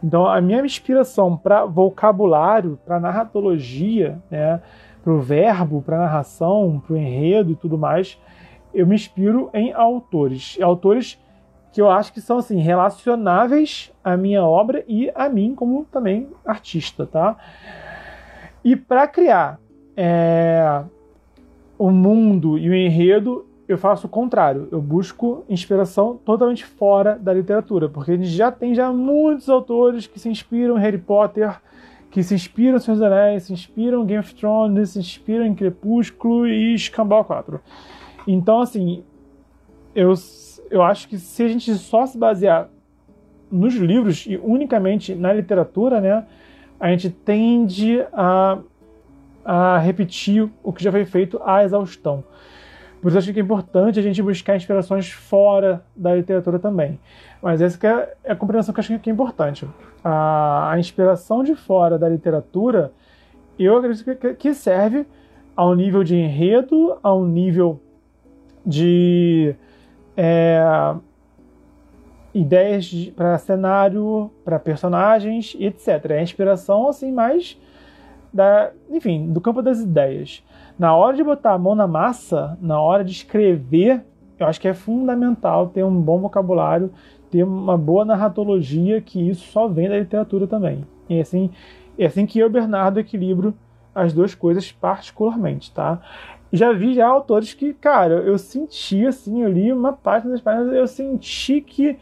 Então, a minha inspiração para vocabulário, para narratologia, né, para o verbo, para narração, para o enredo e tudo mais, eu me inspiro em autores. Autores que eu acho que são assim relacionáveis à minha obra e a mim como também artista, tá? E para criar é, o mundo e o enredo, eu faço o contrário. Eu busco inspiração totalmente fora da literatura, porque a gente já tem já muitos autores que se inspiram em Harry Potter, que se inspiram em Senhor dos Anéis, se inspiram em Game of Thrones, se inspiram em Crepúsculo e Escambau 4. Então, assim, eu eu acho que se a gente só se basear nos livros e unicamente na literatura, né, a gente tende a, a repetir o que já foi feito à exaustão. Por isso acho que é importante a gente buscar inspirações fora da literatura também. Mas essa é, é a compreensão que eu acho que é importante. A, a inspiração de fora da literatura, eu acredito que, que serve ao nível de enredo, ao nível de é, ideias para cenário, para personagens, etc. É inspiração assim mais da, enfim, do campo das ideias. Na hora de botar a mão na massa, na hora de escrever, eu acho que é fundamental ter um bom vocabulário, ter uma boa narratologia, que isso só vem da literatura também. E assim, É assim que eu, Bernardo, equilibro as duas coisas particularmente, tá? Já vi já autores que, cara, eu senti assim, eu li uma página das páginas, eu senti que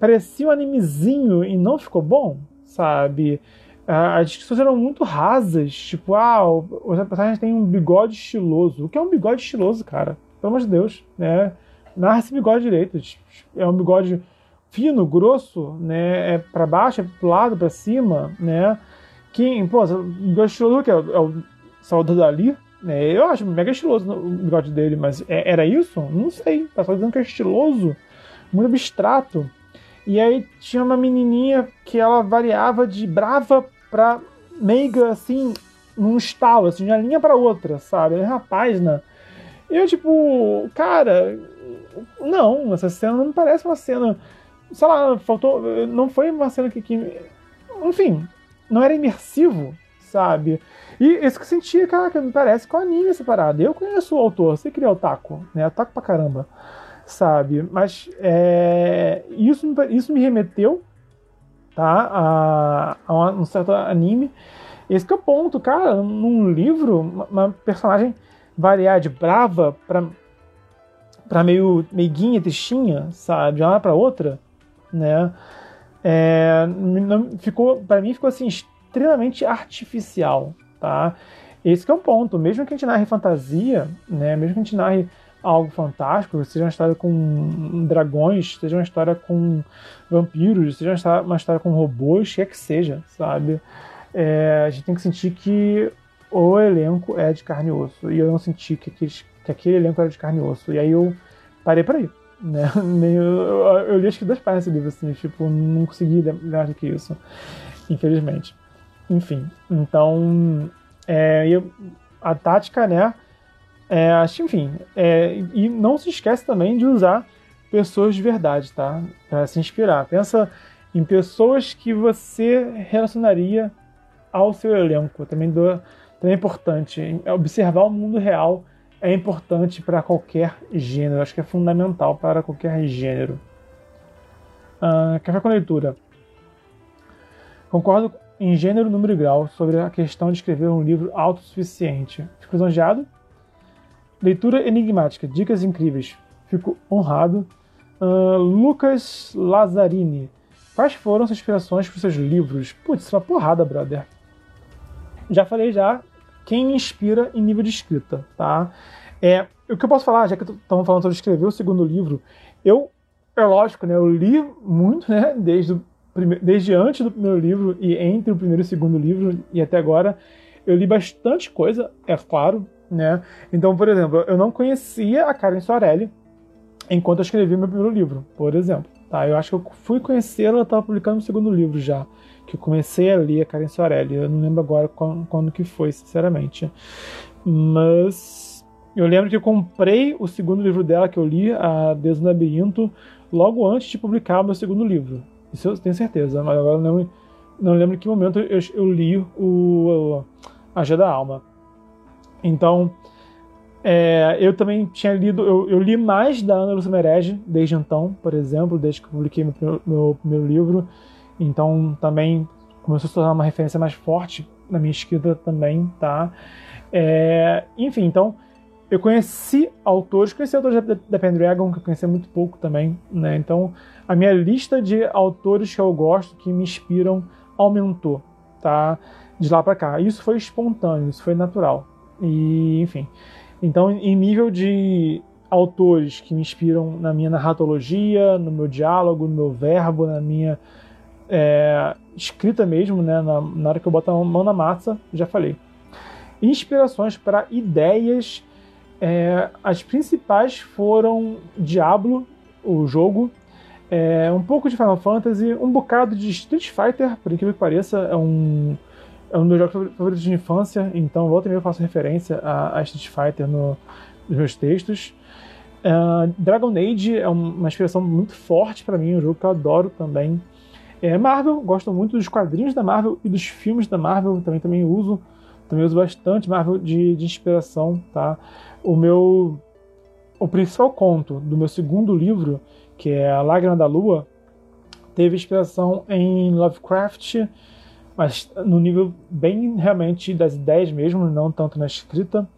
parecia um animezinho e não ficou bom, sabe? As discussões eram muito rasas, tipo, ah, os personagens têm um bigode estiloso. O que é um bigode estiloso, cara? Pelo amor de Deus, né? Narra esse bigode direito. É um bigode fino, grosso, né? É para baixo, é pro lado, para cima, né? Quem, pô, bigode estiloso que é, é o Salvador Dali, né? Eu acho mega estiloso o bigode dele, mas é, era isso? Não sei. Tá só dizendo que é estiloso, muito abstrato. E aí tinha uma menininha que ela variava de brava pra meiga, assim, num estalo, assim, de uma linha para outra, sabe? É uma página. E eu, tipo, cara, não, essa cena não me parece uma cena. Sei lá, faltou. Não foi uma cena que. que enfim, não era imersivo, sabe? E isso que eu senti, cara, me parece com anime essa parada. Eu conheço o autor, sei que ele é otaku, né? Otaku pra caramba, sabe? Mas é, isso, isso me remeteu tá? a, a um certo anime. Esse que é o ponto, cara. Num livro, uma, uma personagem variar de brava pra, pra meio meiguinha, tristinha, sabe? De uma pra outra, né? É, não, ficou, para mim ficou assim extremamente artificial, tá? Esse é o ponto. Mesmo que a gente narre fantasia, né? Mesmo que a gente narre algo fantástico, seja uma história com dragões, seja uma história com vampiros, seja uma história, com robôs, quer que seja, sabe? É, a gente tem que sentir que o elenco é de carne e osso. E eu não senti que, aqueles, que aquele elenco era de carne e osso. E aí eu parei por aí. Né? [laughs] Eu, eu, eu li acho que duas páginas desse livro, assim, tipo, não consegui ler mais do que isso. Infelizmente. Enfim, então. É, eu, a tática, né? É, enfim, é, e não se esquece também de usar pessoas de verdade, tá? Para se inspirar. Pensa em pessoas que você relacionaria ao seu elenco. Também, do, também é importante. Observar o mundo real é importante para qualquer gênero. Acho que é fundamental para qualquer gênero. Uh, café com leitura. Concordo em gênero, número e grau sobre a questão de escrever um livro autossuficiente. Fico lisonjeado Leitura enigmática, dicas incríveis. Fico honrado. Uh, Lucas Lazzarini. Quais foram suas inspirações para os seus livros? Putz, uma porrada, brother. Já falei já quem me inspira em nível de escrita, tá? É, o que eu posso falar, já que estamos falando sobre escrever o segundo livro, eu, é lógico, né, eu li muito, né, desde, o desde antes do primeiro livro e entre o primeiro e o segundo livro e até agora, eu li bastante coisa, é claro, né? Então, por exemplo, eu não conhecia a Karen Soarelli enquanto eu escrevi meu primeiro livro, por exemplo. Tá? Eu acho que eu fui conhecê-la, ela estava publicando o segundo livro já, que eu comecei a ler a Karen Soarelli. Eu não lembro agora quando, quando que foi, sinceramente. Mas eu lembro que eu comprei o segundo livro dela que eu li, A Deus no Labirinto, logo antes de publicar o meu segundo livro. Isso eu tenho certeza, mas agora não, não lembro em que momento eu, eu li o, o A Gé da Alma. Então, é, eu também tinha lido, eu, eu, li mais da Ana Lúcia Merege desde então, por exemplo, desde que eu publiquei meu, meu primeiro livro. Então, também começou a se tornar uma referência mais forte na minha escrita também, tá? É, enfim, então, eu conheci autores, conheci autores da, da Pendragon, que eu conhecia muito pouco também, né? Então, a minha lista de autores que eu gosto, que me inspiram, aumentou, tá? De lá para cá. Isso foi espontâneo, isso foi natural. E, enfim. Então, em nível de autores que me inspiram na minha narratologia, no meu diálogo, no meu verbo, na minha é, escrita mesmo, né, na, na, hora que eu boto a mão na massa, já falei. Inspirações para ideias, é, as principais foram Diablo, o jogo, é, um pouco de Final Fantasy, um bocado de Street Fighter, por incrível que pareça, é um é um dos meus jogos favoritos de infância, então volta e meia eu faço referência a, a Street Fighter no, nos meus textos. Uh, Dragon Age é uma inspiração muito forte para mim, um jogo que eu adoro também. É, Marvel, gosto muito dos quadrinhos da Marvel e dos filmes da Marvel, também, também uso. Também uso bastante Marvel de, de inspiração, tá? O meu... O principal conto do meu segundo livro, que é A Lágrima da Lua, teve inspiração em Lovecraft, mas no nível bem realmente das ideias mesmo, não tanto na escrita.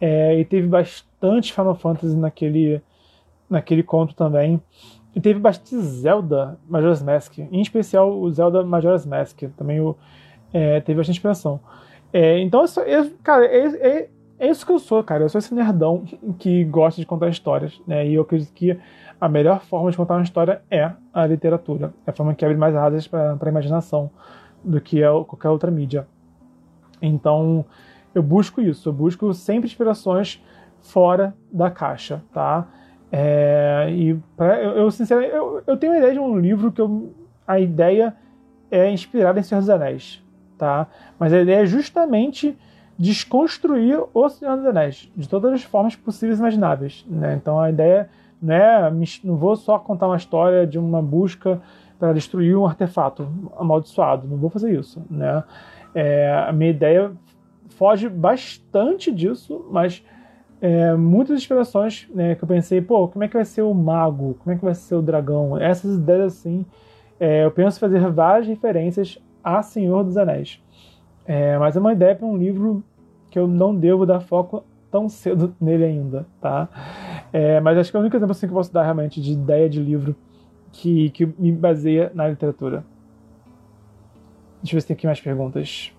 É, e teve bastante Final Fantasy naquele, naquele conto também. E teve bastante Zelda Majora's Mask, em especial o Zelda Majora's Mask, também o, é, teve bastante inspiração. É, então, isso, eu, cara, é, é, isso que eu sou, cara. Eu sou esse nerdão que gosta de contar histórias, né? E eu acredito que a melhor forma de contar uma história é a literatura. É a forma que abre mais asas para a imaginação do que é qualquer outra mídia. Então, eu busco isso. Eu busco sempre inspirações fora da caixa, tá? É, e pra, eu, eu, sinceramente, eu, eu tenho a ideia de um livro que eu, a ideia é inspirada em Senhor dos Anéis, tá? Mas a ideia é justamente desconstruir o Senhor dos Anéis de todas as formas possíveis e imagináveis, né? Então a ideia não é, não vou só contar uma história de uma busca para destruir um artefato amaldiçoado, não vou fazer isso, né? É, a minha ideia foge bastante disso, mas é, muitas inspirações né, que eu pensei, pô, como é que vai ser o mago? Como é que vai ser o dragão? Essas ideias assim, é, eu penso fazer várias referências a Senhor dos Anéis. É, mas é uma ideia para um livro que eu não devo dar foco tão cedo [laughs] nele ainda, tá? É, mas acho que é o único exemplo assim, que eu posso dar realmente de ideia de livro que, que me baseia na literatura. Deixa eu ver se tem aqui mais perguntas.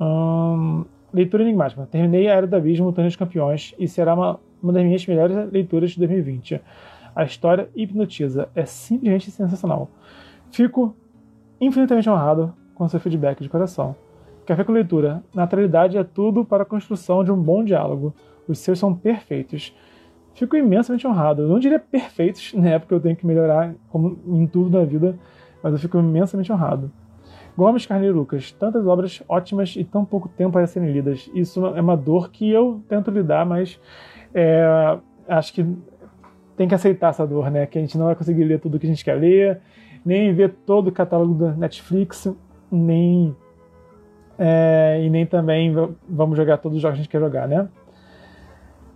Hum, Leitura enigmática. Terminei a Era do Abismo, Torneio dos Campeões, e será uma, uma das minhas melhores leituras de 2020. A história hipnotiza. É simplesmente sensacional. Fico infinitamente honrado com seu feedback de coração. Café com leitura. Naturalidade é tudo para a construção de um bom diálogo. Os seus são perfeitos. Fico imensamente honrado. Eu não diria perfeitos, [laughs] né? Porque eu tenho que melhorar como em tudo na vida, mas eu fico imensamente honrado. Gomes Carneiro Lucas, tantas obras ótimas e tão pouco tempo para serem lidas. Isso é uma dor que eu tento lidar, mas é, acho que tem que aceitar essa dor, né? Que a gente não vai conseguir ler tudo que a gente quer ler, nem ver todo o catálogo da Netflix, nem é, e nem também vamos jogar todos os jogos que a gente quer jogar, né?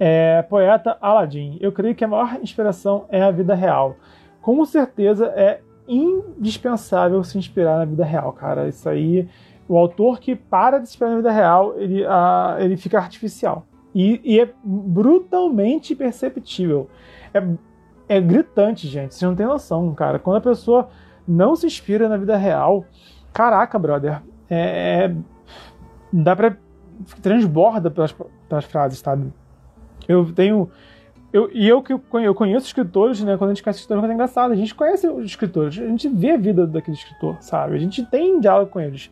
É, poeta Aladdin. Eu creio que a maior inspiração é a vida real. Com certeza é indispensável se inspirar na vida real, cara. Isso aí, o autor que para de se inspirar na vida real, ele, uh, ele fica artificial. E, e, é brutalmente perceptível. É, é gritante, gente. Vocês não tem noção, cara. Quando a pessoa não se inspira na vida real, caraca, brother. É, é dá pra. transborda pelas, pelas frases, sabe? Eu tenho eu, e eu que eu conheço escritores, né? Quando a gente conhece escritores, é engraçado. A gente conhece os escritores, a gente vê a vida daquele escritor, sabe? A gente tem diálogo com eles.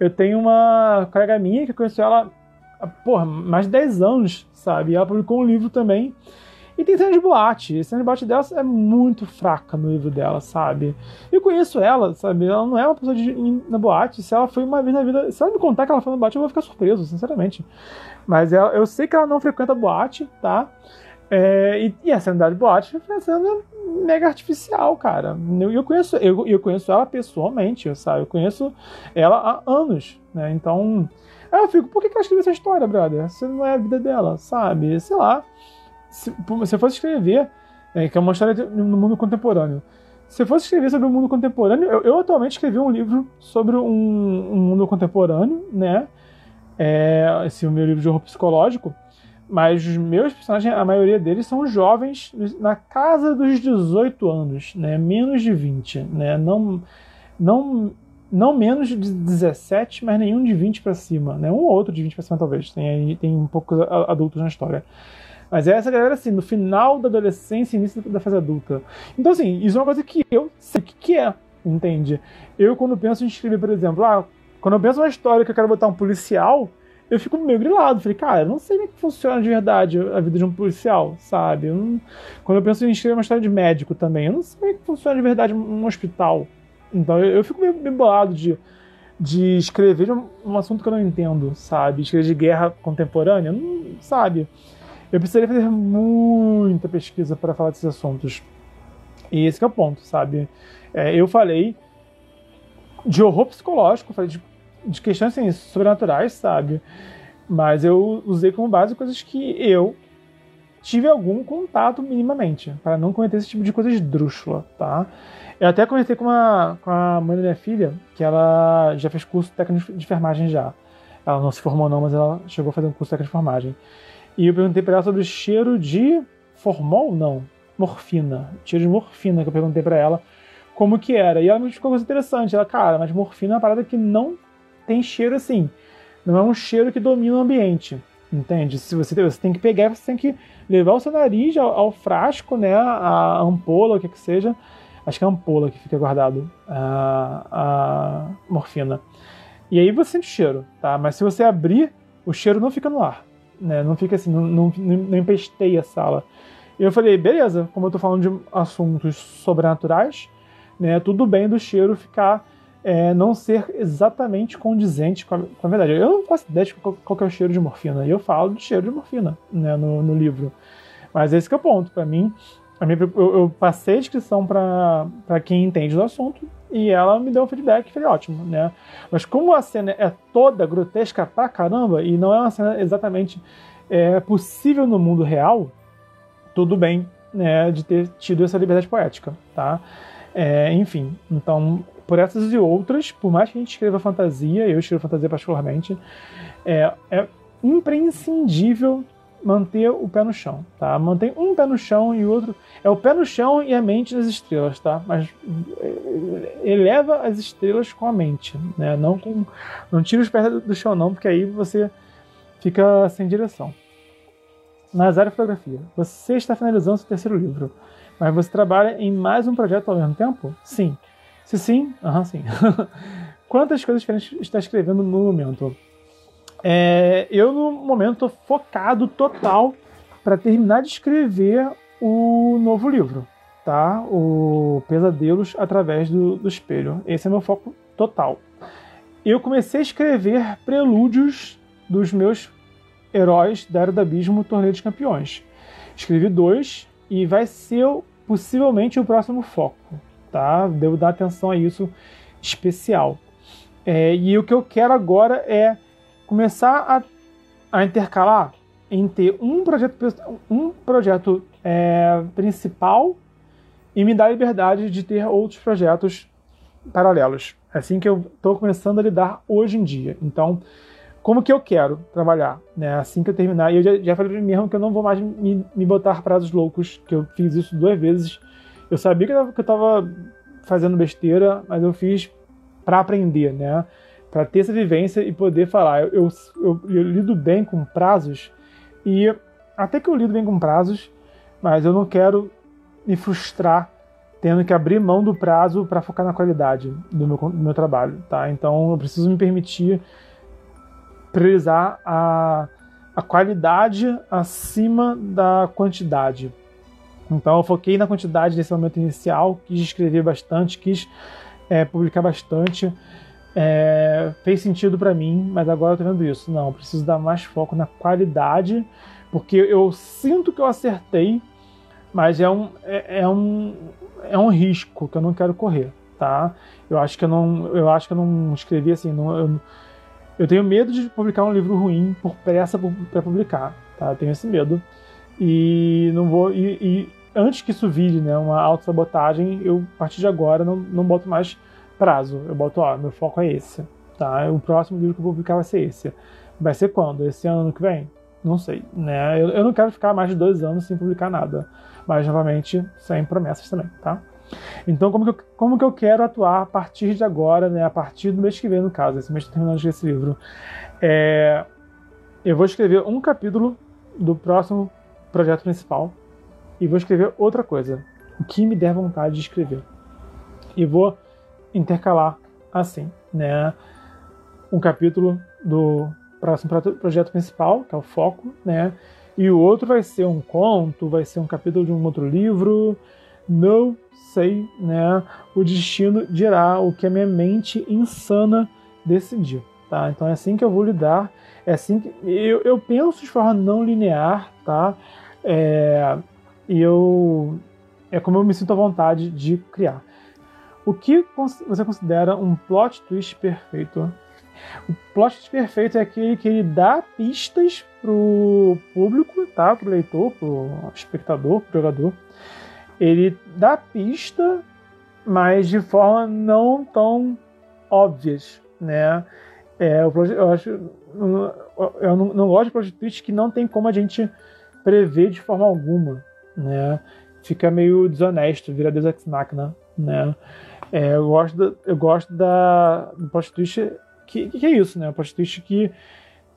Eu tenho uma colega minha que eu conheço ela há, porra, mais de 10 anos, sabe? E ela publicou um livro também. E tem cena de boate. A cena de boate dela é muito fraca no livro dela, sabe? Eu conheço ela, sabe? Ela não é uma pessoa de ir na boate. Se ela foi uma vez na vida. Se ela me contar que ela foi na boate, eu vou ficar surpreso, sinceramente. Mas ela, eu sei que ela não frequenta boate, tá? É, e, e, a cena de boate foi sendo mega artificial, cara. Eu, eu, conheço, eu, eu conheço ela pessoalmente, sabe? Eu conheço ela há anos, né? Então, eu fico, por que, que ela escreveu essa história, brother? Se não é a vida dela, sabe? Sei lá. Se você fosse escrever, é, que é uma história no mundo contemporâneo. Se fosse escrever sobre o mundo contemporâneo, eu, eu atualmente escrevi um livro sobre um, um mundo contemporâneo, né? É, esse é o meu livro de horror psicológico. Mas os meus personagens, a maioria deles são jovens na casa dos 18 anos, né? Menos de 20, né? Não, não, não menos de 17, mas nenhum de 20 para cima, né? Um ou outro de 20 para cima talvez. Tem tem um pouco adultos na história. Mas é essa galera assim, no final da adolescência, início da fase adulta. Então assim, isso é uma coisa que eu sei o que é, entende? Eu quando penso em escrever, por exemplo, ah, quando eu penso uma história que eu quero botar um policial, eu fico meio grilado. Falei, cara, eu não sei como é que funciona de verdade a vida de um policial, sabe? Eu não... Quando eu penso em escrever uma história de médico também, eu não sei como é que funciona de verdade um hospital. Então eu, eu fico meio, meio bolado de, de escrever um, um, assunto que eu não entendo, sabe? Escrever de guerra contemporânea, não, sabe? Eu precisaria fazer muita pesquisa para falar desses assuntos. E esse é o ponto, sabe? É, eu falei de horror psicológico, falei de de questões assim, sobrenaturais, sabe? Mas eu usei como base coisas que eu tive algum contato minimamente, para não cometer esse tipo de coisa esdrúxula, tá? Eu até conversei com, uma, com a mãe da minha filha, que ela já fez curso técnico de enfermagem já. Ela não se formou não, mas ela chegou a fazer um curso técnico de enfermagem. E eu perguntei para ela sobre o cheiro de formol, não, morfina. Cheiro de morfina que eu perguntei para ela como que era. E ela me explicou coisa interessante. Ela, cara, mas morfina é uma parada que não tem cheiro assim. Não é um cheiro que domina o ambiente. Entende? Se você, você tem que pegar, você tem que levar o seu nariz ao, ao frasco, né? A ampola, o que que seja. Acho que é a ampola que fica guardado a, a morfina. E aí você sente o cheiro, tá? Mas se você abrir, o cheiro não fica no ar. Né? Não fica assim, não, não, não empesteia a sala. E eu falei, beleza, como eu tô falando de assuntos sobrenaturais, né, tudo bem do cheiro ficar é, não ser exatamente condizente com a, com a, verdade. Eu não faço ideia de qual, qual é o cheiro de morfina. Eu falo de cheiro de morfina né, no, no livro. Mas esse é o ponto. Para mim, eu, eu, passei a descrição para quem entende do assunto e ela me deu um feedback falei, ótimo, né? Mas como a cena é toda grotesca pra caramba e não é uma cena exatamente é, possível no mundo real, tudo bem né, de ter tido essa liberdade poética, tá? É, enfim, então, por essas e outras, por mais que a gente escreva fantasia, eu escrevo fantasia particularmente, é, é imprescindível manter o pé no chão, tá? Mantém um pé no chão e o outro é o pé no chão e a mente nas estrelas, tá? Mas é, eleva as estrelas com a mente, né? Não com não tira os pés do chão não, porque aí você fica sem direção. Nazaré Fotografia. Você está finalizando seu terceiro livro. Mas você trabalha em mais um projeto ao mesmo tempo? Sim. Se sim, aham, sim. [laughs] Quantas coisas diferentes está escrevendo no momento? É, eu, no momento, estou focado total para terminar de escrever o novo livro, tá? O Pesadelos através do, do Espelho. Esse é meu foco total. Eu comecei a escrever prelúdios dos meus heróis da Era do Abismo Torneio dos Campeões. Escrevi dois e vai ser possivelmente o próximo foco, tá? Devo dar atenção a isso especial. É, e o que eu quero agora é começar a, a intercalar em ter um projeto, um projeto é, principal e me dar liberdade de ter outros projetos paralelos. É assim que eu estou começando a lidar hoje em dia. Então, como que eu quero trabalhar, né? Assim que eu terminar. E eu já, já falei pra mim mesmo que eu não vou mais me, me botar prazos loucos, que eu fiz isso duas vezes. Eu sabia que eu, que eu tava fazendo besteira, mas eu fiz para aprender, né? Para ter essa vivência e poder falar. Eu, eu, eu, eu lido bem com prazos e até que eu lido bem com prazos, mas eu não quero me frustrar tendo que abrir mão do prazo para focar na qualidade do meu, do meu trabalho, tá? Então eu preciso me permitir priorizar a, a qualidade acima da quantidade. Então eu foquei na quantidade nesse momento inicial, quis escrever bastante, quis é, publicar bastante. É, fez sentido para mim, mas agora eu tô vendo isso. Não, preciso dar mais foco na qualidade, porque eu sinto que eu acertei, mas é um, é, é um, é um risco que eu não quero correr, tá? Eu acho que eu não, eu acho que eu não escrevi assim, não, eu, eu tenho medo de publicar um livro ruim por pressa para publicar, tá? Eu tenho esse medo. E não vou. E, e antes que isso vire né, uma autossabotagem, eu, a partir de agora, não, não boto mais prazo. Eu boto, ó, meu foco é esse. Tá? O próximo livro que eu vou publicar vai ser esse. Vai ser quando? Esse ano, ano que vem? Não sei. Né? Eu, eu não quero ficar mais de dois anos sem publicar nada. Mas, novamente, sem promessas também, tá? Então, como que, eu, como que eu quero atuar a partir de agora, né? A partir do mês que vem, no caso. Esse mês estou terminando esse livro. É, eu vou escrever um capítulo do próximo projeto principal e vou escrever outra coisa. O que me der vontade de escrever. E vou intercalar assim, né? Um capítulo do próximo projeto principal, que é o foco, né? E o outro vai ser um conto, vai ser um capítulo de um outro livro, não sei, né? O destino dirá o que a minha mente insana decidir, tá? Então é assim que eu vou lidar, é assim que eu, eu penso de forma não linear, tá? É, e eu é como eu me sinto à vontade de criar. O que você considera um plot twist perfeito? O plot perfeito é aquele que ele dá pistas pro público, tá? Pro leitor, pro espectador, pro jogador. Ele dá pista, mas de forma não tão óbvias, né? É, eu acho, eu não, não gosto de plot twist que não tem como a gente prever de forma alguma, né? Fica meio desonesto, vira Deus Ex Machina, né? É, eu gosto, da, eu gosto da, do plot twist que, que é isso, né? O plot twist que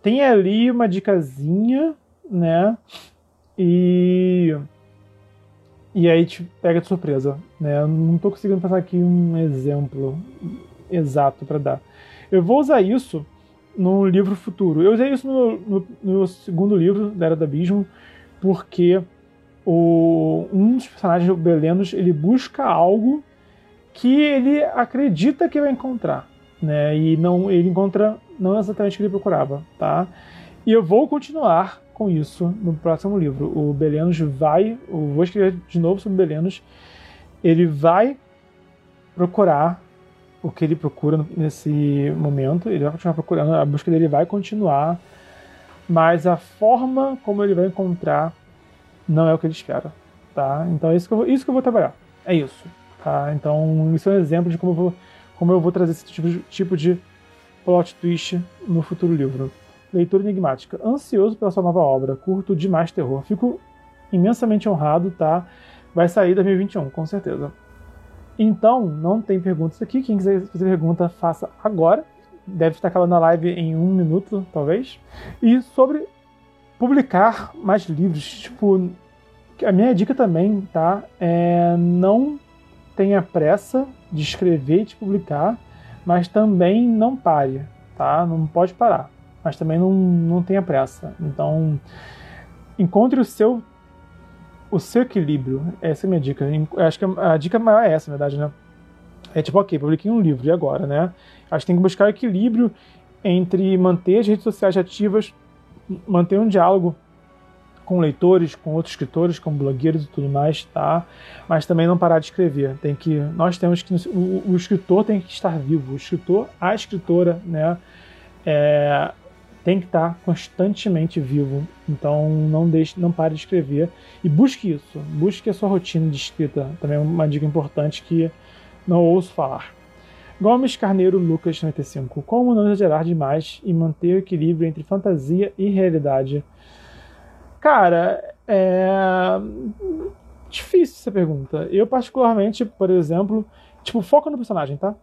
tem ali uma dicasinha, né? E e aí te pega de surpresa, né? Eu não estou conseguindo passar aqui um exemplo exato para dar. Eu vou usar isso no livro futuro. Eu usei isso no, no, no segundo livro da Era do Abismo, porque o, um dos personagens o Belenos ele busca algo que ele acredita que vai encontrar, né? E não ele encontra não exatamente o que ele procurava, tá? E eu vou continuar com isso no próximo livro. O Belenos vai, eu vou escrever de novo sobre Belenos. Ele vai procurar o que ele procura nesse momento, ele vai continuar procurando, a busca dele vai continuar, mas a forma como ele vai encontrar não é o que ele espera, tá? Então é isso que eu vou, isso que eu vou trabalhar, é isso, tá? Então isso é um exemplo de como eu vou, como eu vou trazer esse tipo de, tipo de plot twist no futuro livro. Leitura enigmática. Ansioso pela sua nova obra, curto demais terror. Fico imensamente honrado, tá? Vai sair 2021, com certeza. Então, não tem perguntas aqui. Quem quiser fazer pergunta, faça agora. Deve estar acabando a live em um minuto, talvez. E sobre publicar mais livros. Tipo, a minha dica também, tá? É não tenha pressa de escrever e de publicar, mas também não pare, tá? Não pode parar, mas também não, não tenha pressa. Então, encontre o seu o seu equilíbrio. Essa é a minha dica. Eu acho que a dica maior é essa, na verdade, né? É tipo, ok, publiquei um livro, e agora, né? Acho que tem que buscar equilíbrio entre manter as redes sociais ativas, manter um diálogo com leitores, com outros escritores, com blogueiros e tudo mais, tá? Mas também não parar de escrever. Tem que, nós temos que, o, o escritor tem que estar vivo. O escritor, a escritora, né? É, tem que estar constantemente vivo. Então não deixe, não pare de escrever e busque isso. Busque a sua rotina de escrita. Também é uma dica importante que não ouço falar. Gomes Carneiro Lucas 95. Como não exagerar demais e manter o equilíbrio entre fantasia e realidade? Cara, é difícil essa pergunta. Eu particularmente, por exemplo, tipo, foca no personagem, tá?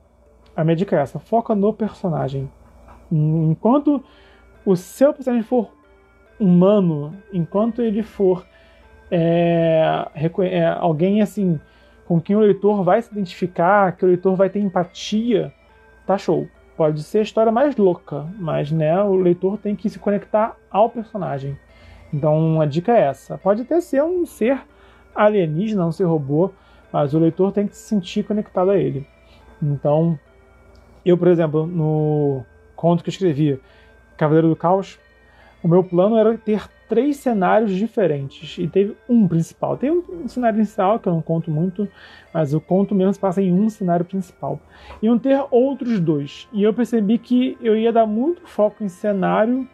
A minha dica é essa, foca no personagem. Enquanto o seu personagem for humano, enquanto ele for é, é, alguém assim com quem o leitor vai se identificar, que o leitor vai ter empatia, tá show. Pode ser a história mais louca, mas né, o leitor tem que se conectar ao personagem. Então a dica é essa. Pode até ser um ser alienígena, um ser robô, mas o leitor tem que se sentir conectado a ele. Então, eu, por exemplo, no conto que eu escrevi, Cavaleiro do Caos, o meu plano era ter três cenários diferentes e teve um principal. Tem um, cenário inicial que eu não conto muito, mas o conto mesmo se passa em um cenário principal. Iam ter outros dois e eu percebi que eu ia dar muito foco em cenário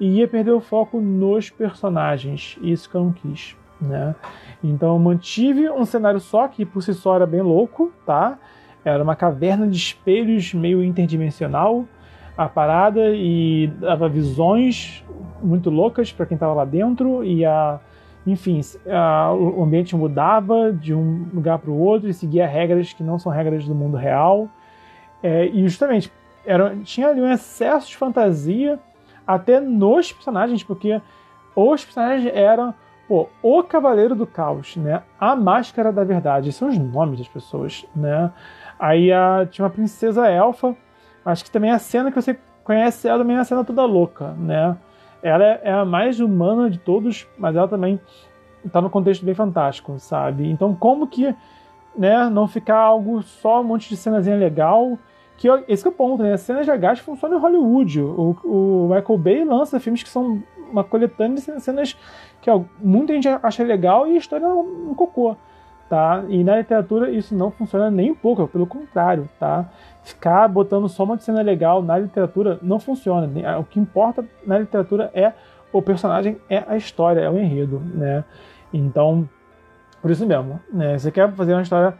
e ia perder o foco nos personagens. Isso que eu não quis, né? Então eu mantive um cenário só que por si só era bem louco, tá? Era uma caverna de espelhos meio interdimensional a parada e dava visões muito loucas para quem estava lá dentro e a enfim, a, o ambiente mudava de um lugar para o outro e seguia regras que não são regras do mundo real. É, e justamente era, tinha ali um excesso de fantasia até nos personagens, porque os personagens eram pô, o Cavaleiro do Caos, né? A Máscara da Verdade, são os nomes das pessoas, né? Aí a, tinha uma princesa elfa Acho que também a cena que você conhece ela também é uma cena toda louca, né? Ela é, é a mais humana de todos, mas ela também está no contexto bem fantástico, sabe? Então, como que né, não ficar algo só um monte de cenazinha legal? Que esse que é o ponto, né? Cenas de agaste funcionam em Hollywood. O, o Michael Bay lança filmes que são uma coletânea de cenas que ó, muita gente acha legal e a história é um cocô. tá? E na literatura isso não funciona nem um pouco, pelo contrário, tá? Ficar botando só uma cena legal na literatura não funciona. O que importa na literatura é o personagem, é a história, é o enredo, né? Então, por isso mesmo, né? Você quer fazer uma história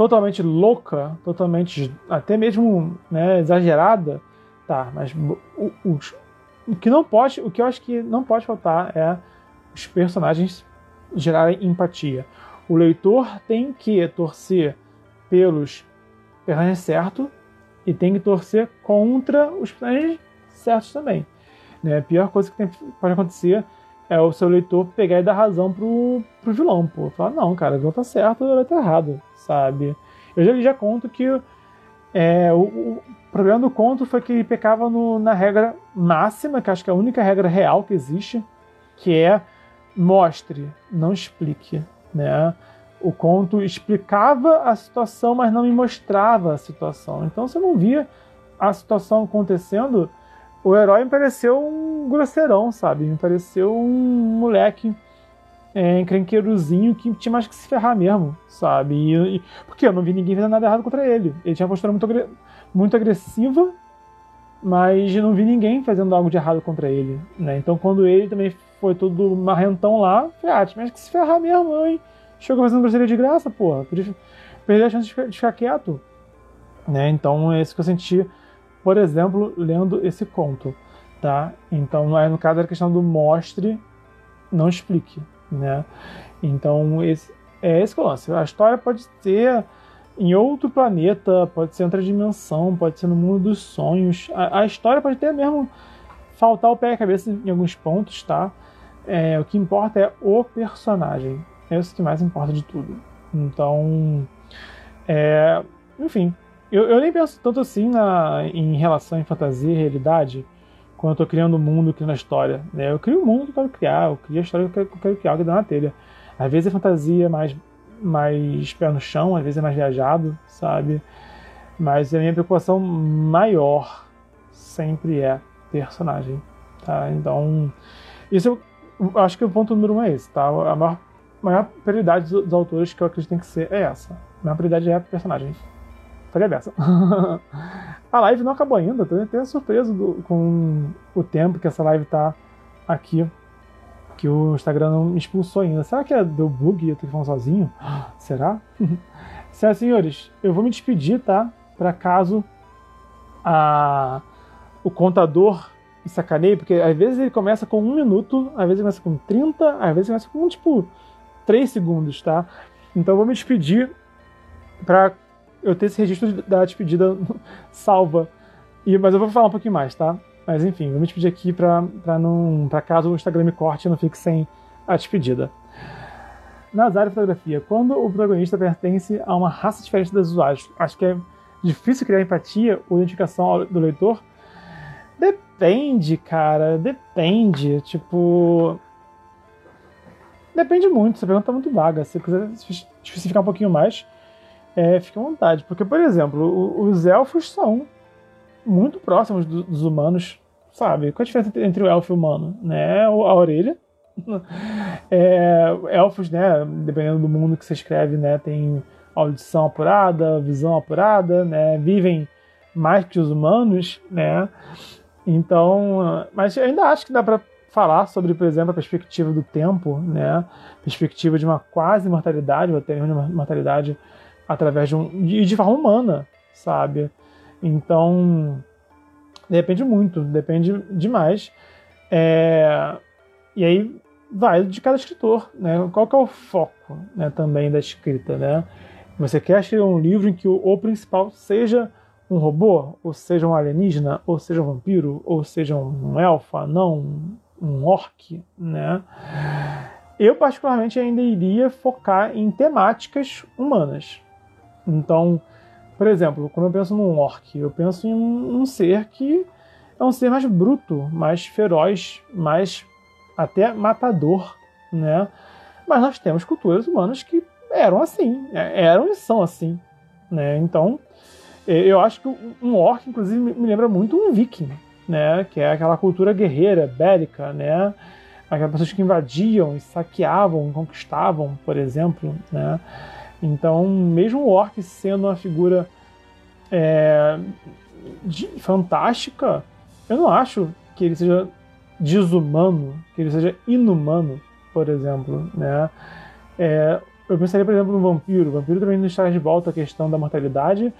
totalmente louca, totalmente até mesmo né, exagerada, tá? Mas o, o, o que não pode, o que eu acho que não pode faltar é os personagens gerarem empatia. O leitor tem que torcer pelos personagens certos e tem que torcer contra os personagens certos também. Né? A pior coisa que tem, pode acontecer é o seu leitor pegar e dar razão pro, pro vilão, pô. Falar, não, cara, o vilão tá certo, o tá errado, sabe? Eu já, já conto que é, o, o, problema do conto foi que ele pecava no, na regra máxima, que acho que é a única regra real que existe, que é mostre, não explique né? O conto explicava a situação, mas não me mostrava a situação. Então, se eu não via a situação acontecendo, o herói me pareceu um grosseirão, sabe? Me pareceu um moleque é, encrenqueirozinho que tinha mais que se ferrar mesmo, sabe? E, e, porque eu não vi ninguém fazendo nada errado contra ele. Ele tinha uma postura muito, muito agressiva, mas não vi ninguém fazendo algo de errado contra ele, né? Então, quando ele também foi tudo marrentão lá, falei, ah, mas que se ferrar mesmo, hein? Chegou fazendo grosseria de graça, porra. Perder a chance de ficar quieto. Né? Então é isso que eu senti, por exemplo, lendo esse conto. Tá? Então, aí no caso era a questão do mostre, não explique. Né? Então, esse, é esse que é o lance. A história pode ser em outro planeta, pode ser outra dimensão, pode ser no mundo dos sonhos. A, a história pode ter mesmo faltar o pé e a cabeça em alguns pontos, tá? É, o que importa é o personagem. É isso que mais importa de tudo. Então, é, enfim, eu, eu, nem penso tanto assim na, em relação em fantasia e realidade quando eu tô criando o um mundo, criando a história. Né? Eu crio o mundo que eu quero criar, eu crio a história que eu quero, que eu quero criar, que dá na telha. Às vezes é fantasia mais, mais pé no chão, às vezes é mais viajado, sabe? Mas a minha preocupação maior sempre é personagem, tá? Então, isso eu acho que o ponto número um é esse, tá? A maior, maior prioridade dos, dos, autores que eu acredito que tem que ser é essa. A maior prioridade é personagem. Faria dessa. [laughs] a live não acabou ainda, tô até surpreso do, com o tempo que essa live tá aqui. Que o Instagram não me expulsou ainda. Será que é deu bug e eu que falar sozinho? [gasps] Será? [laughs] Senhoras e senhores, eu vou me despedir, tá? Para caso a, o contador me sacaneie, porque às vezes ele começa com um minuto, às vezes começa com 30, às vezes começa com tipo 3 segundos, tá? Então eu vou me despedir para eu ter esse registro da despedida [laughs] salva. E, mas eu vou falar um pouquinho mais, tá? Mas enfim, vou me despedir aqui para não para caso o Instagram me corte e não fique sem a despedida. Nazar e fotografia. Quando o protagonista pertence a uma raça diferente das usuários, acho que é difícil criar empatia ou identificação do leitor. Depende, cara, depende. Tipo, Depende muito, essa pergunta tá muito vaga. Se você quiser especificar um pouquinho mais, é, fique à vontade. Porque, por exemplo, os elfos são muito próximos dos humanos, sabe? Qual a diferença entre o elfo e o humano? Né? A orelha. [laughs] É, elfos, né, dependendo do mundo que você escreve, né, tem audição apurada, visão apurada, né, vivem mais que os humanos, né? Então, mas ainda acho que dá para falar sobre, por exemplo, a perspectiva do tempo, né? Perspectiva de uma quase mortalidade, ou até mesmo uma mortalidade através de um de, de forma humana, sabe? Então, depende muito, depende demais. É, e aí vai de cada escritor, né? Qual que é o foco, né, também da escrita, né? Você quer escrever um livro em que o, o principal seja um robô, ou seja um alienígena, ou seja um vampiro, ou seja um elfo, não um orc, né? Eu particularmente ainda iria focar em temáticas humanas. Então, por exemplo, quando eu penso num orc, eu penso em um, um ser que é um ser mais bruto, mais feroz, mais até matador, né? Mas nós temos culturas humanas que eram assim, é, eram e são assim, né? Então, eu acho que um orc, inclusive, me lembra muito um viking, né? Que é aquela cultura guerreira, bélica, né? aquelas pessoas que invadiam e saqueavam, conquistavam, por exemplo, né? Então, mesmo o orc sendo uma figura é, de, fantástica, eu não acho que ele seja desumano, que ele seja inumano, por exemplo, né? É, eu pensaria, por exemplo, no vampiro. O vampiro também nos traz de volta a questão da mortalidade,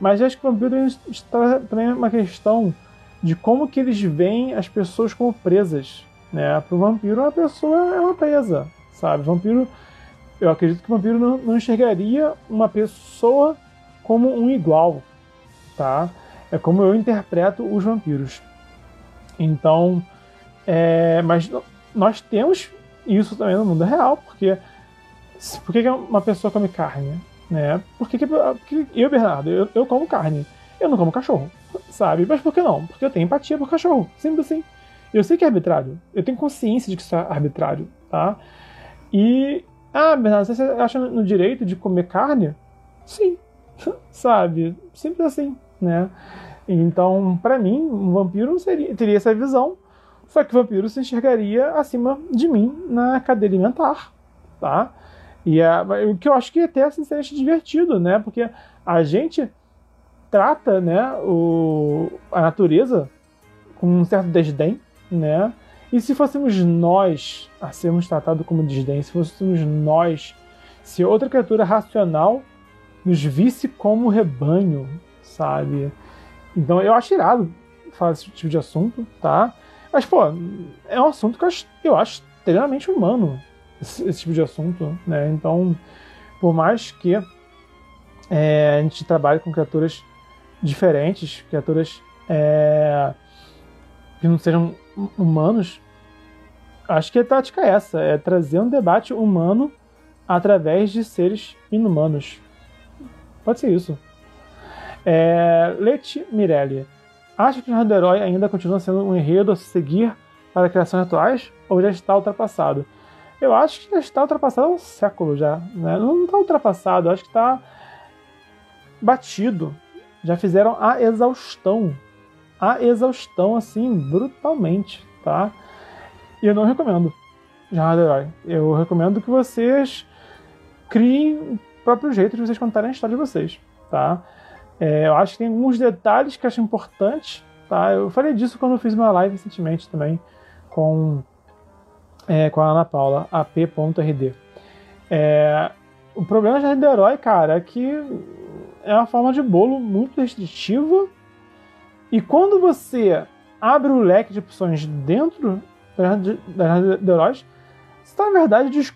mas eu acho que o vampiro também traz também uma questão de como que eles veem as pessoas como presas, né? Para o vampiro, uma pessoa é uma presa, sabe? Vampiro, eu acredito que o vampiro não, não enxergaria uma pessoa como um igual, tá? É como eu interpreto os vampiros. Então, é, mas nós temos isso também no mundo real, porque por que, uma pessoa come carne? Né? Por que, que eu, Bernardo, eu, eu como carne? Eu não como cachorro, sabe? Mas por que não? Porque eu tenho empatia por cachorro, simples assim. Eu sei que é arbitrário, eu tenho consciência de que isso é arbitrário, tá? E, ah, Bernardo, você acha no direito de comer carne? Sim, [laughs] sabe? Simples assim, né? Então, para mim, um vampiro seria, teria essa visão, só que o vampiro se enxergaria acima de mim na cadeia alimentar, tá? E é, o que eu acho que até sinceramente divertido, né? Porque a gente trata, né, o, a natureza com um certo desdém, né? E se fôssemos nós a sermos tratados como desdém, se fôssemos nós, se outra criatura racional nos visse como rebanho, sabe? Então eu acho irado falar desse tipo de assunto, tá? Mas, pô, é um assunto que eu acho, eu acho extremamente humano, esse, esse, tipo de assunto, né? Então, por mais que é, a gente trabalhe com criaturas diferentes, criaturas é, que não sejam humanos, acho que a tática é essa, é trazer um debate humano através de seres inumanos. Pode ser isso. É, Leti Mirelli. Acha que o Jornada do Herói ainda continua sendo um enredo a seguir para criações atuais ou já está ultrapassado? Eu acho que já está ultrapassado há um século já. Né? Não está ultrapassado, acho que está batido. Já fizeram a exaustão. A exaustão, assim, brutalmente, tá? E eu não recomendo Jornada do Herói. Eu recomendo que vocês criem o próprio jeito de vocês contarem a história de vocês, tá? É, eu acho que tem alguns detalhes que eu acho importantes. Tá? Eu falei disso quando eu fiz uma live recentemente também com, é, com a Ana Paula, ap.rd. É, o problema de do herói, cara, é que é uma forma de bolo muito restritiva. E quando você abre o leque de opções dentro das do heróis, você está, na verdade, des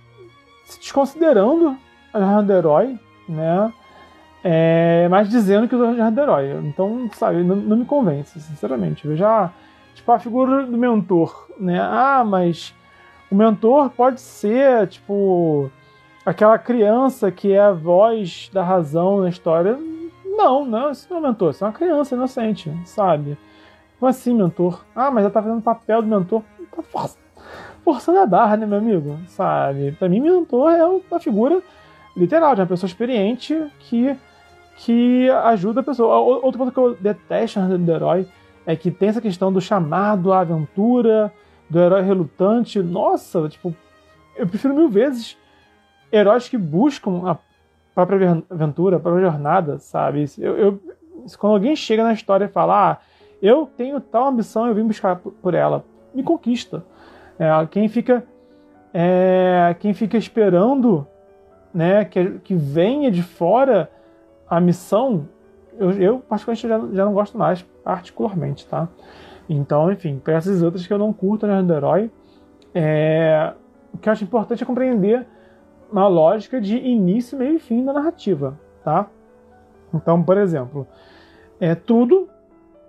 desconsiderando a jornada do herói, né? É, mas dizendo que o Jornada do Herói. Então, sabe, não, não, me convence, sinceramente. Eu já. Tipo, a figura do mentor, né? Ah, mas o mentor pode ser, tipo, aquela criança que é a voz da razão na história. Não, não, isso não é mentor, isso é uma criança inocente, sabe? Como assim, mentor? Ah, mas ela tá fazendo o papel do mentor. Tá forçando a barra, né, meu amigo? Sabe? Pra mim, mentor é uma figura literal de uma pessoa experiente que que ajuda a pessoa. Outra coisa que eu detesto do herói é que tem essa questão do chamado à aventura, do herói relutante. Nossa, tipo, eu prefiro mil vezes heróis que buscam a própria aventura, própria jornada, sabe? Eu, eu, quando alguém chega na história e fala, ah, eu tenho tal ambição, eu vim buscar por ela, me conquista. É, quem fica é, quem fica esperando né, que, que venha de fora a missão, eu, eu particularmente já, já, não gosto mais, particularmente, tá? Então, enfim, para essas outras que eu não curto na do herói, é, o que eu acho importante é compreender uma lógica de início, meio e fim da narrativa, tá? Então, por exemplo, é tudo,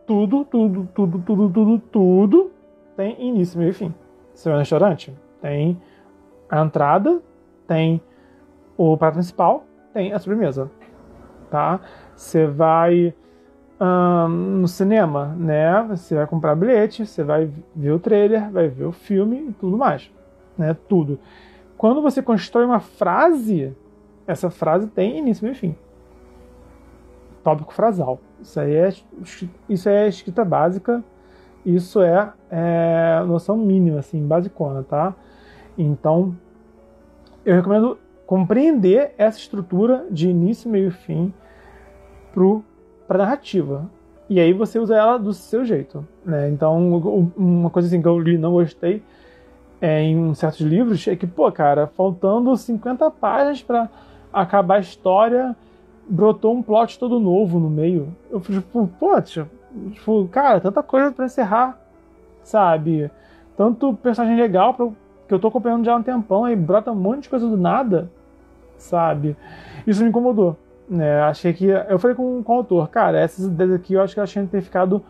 tudo, tudo, tudo, tudo, tudo, tudo tem início, meio e fim. Você vai no restaurante, tem a entrada, tem o prato principal, tem a sobremesa tá? Você vai no cinema, né? Você vai comprar bilhete, você vai ver o trailer, vai ver o filme e tudo mais, né? Tudo. Quando você constrói uma frase, essa frase tem início, meio e fim. Tópico frasal. Isso aí é, isso é escrita básica isso é, é noção mínima, assim, basicona, tá? Então, eu recomendo compreender essa estrutura de início, meio e fim para narrativa. E aí você usa ela do seu jeito, né? Então, uma coisa assim que eu li não gostei é, em certos livros é que, pô, cara, faltando 50 páginas para acabar a história, brotou um plot todo novo no meio. Eu fui tipo, pô, tipo, cara, tanta coisa para encerrar, sabe? Tanto personagem legal pra, que eu tô acompanhando já há um tempão, aí brota um monte de coisa do nada, sabe? Isso me incomodou. Né? Achei que. Eu falei com, com o autor, cara, essas ideias aqui eu acho que eu achei que ter ficado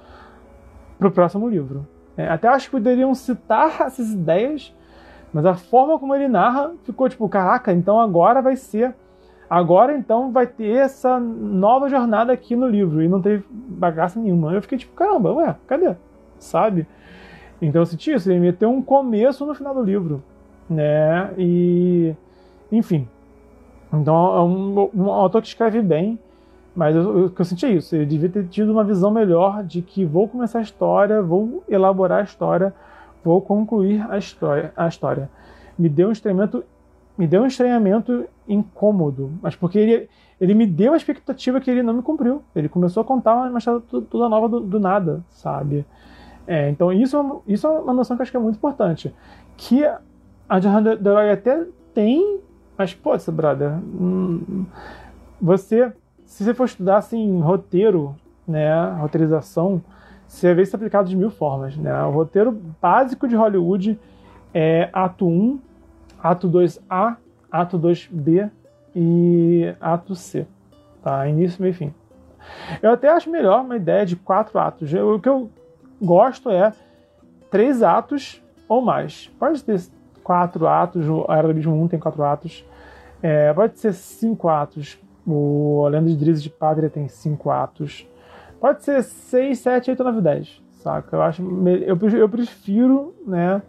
pro próximo livro. É, até acho que poderiam citar [laughs] essas ideias, mas a forma como ele narra ficou tipo, caraca, então agora vai ser. Agora então vai ter essa nova jornada aqui no livro. E não teve bagaça nenhuma. Eu fiquei tipo, caramba, ué, cadê? Sabe? Então eu senti isso, ele meteu um começo no final do livro. Né? E. Enfim. Então é um, um autor que escreve bem. Mas eu, eu, eu senti é isso. Ele devia ter tido uma visão melhor de que vou começar a história, vou elaborar a história, vou concluir a história. A história. Me deu um estranhamento, me deu um estranhamento incômodo, mas porque ele, ele me deu a expectativa que ele não me cumpriu. Ele começou a contar uma história toda nova do, do nada, sabe? É, então isso, é isso é uma noção que eu acho que é muito importante. Que a Jornada do Herói até tem, mas, pô, brother, hum, você se você for estudar assim, roteiro, né, roteirização, você vê isso aplicado de mil formas. Né? O roteiro básico de Hollywood é ato 1, ato 2A, ato 2B e ato C. Tá? Início, meio e fim. Eu até acho melhor uma ideia de quatro atos. o que eu gosto é três atos ou mais. Pode ter quatro atos, o Aerobismo 1 tem quatro atos. É, pode ser cinco atos, o Lenda de Drizzy de Padre tem cinco atos. Pode ser 6, 7, 8, 9, 10. Saca? Eu acho. Eu, eu prefiro, né?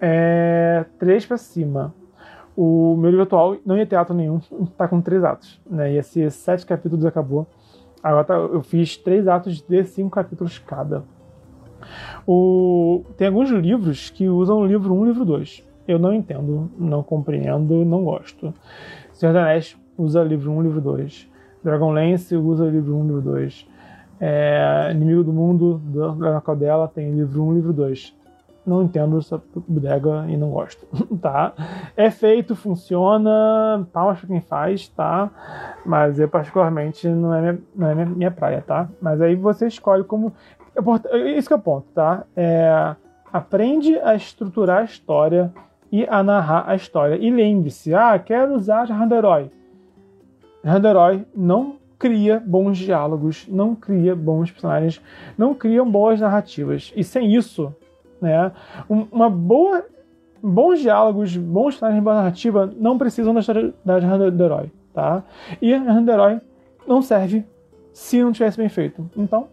É, 3 pra cima. O meu livro atual não ia ter ato nenhum, [laughs] tá com 3 atos. Né? Ia ser 7 capítulos acabou. Agora tá, eu fiz 3 atos de 5 capítulos cada. O, tem alguns livros que usam o livro 1 e livro 2. Eu não entendo, não compreendo, não gosto. Senhor da Anéis usa livro 1, livro 2. Dragonlance usa livro 1, livro 2. É, Inimigo do Mundo, da Caldela, tem livro 1, livro 2. Não entendo essa bodega e não gosto, [laughs] tá? É feito, funciona, palmas pra quem faz, tá? Mas eu particularmente não é minha, não é minha, praia, tá? Mas aí você escolhe como... Isso que é o ponto, tá? É, aprende a estruturar a história e a narrar a história. E lembre-se, ah, quero usar a Jarra Herói Herói não cria bons diálogos, não cria bons personagens, não cria boas narrativas. E sem isso, né, uma boa, bons diálogos, bons personagens, boa narrativa não precisam da história da Herói, tá? E Herói não serve se não tivesse bem feito. Então,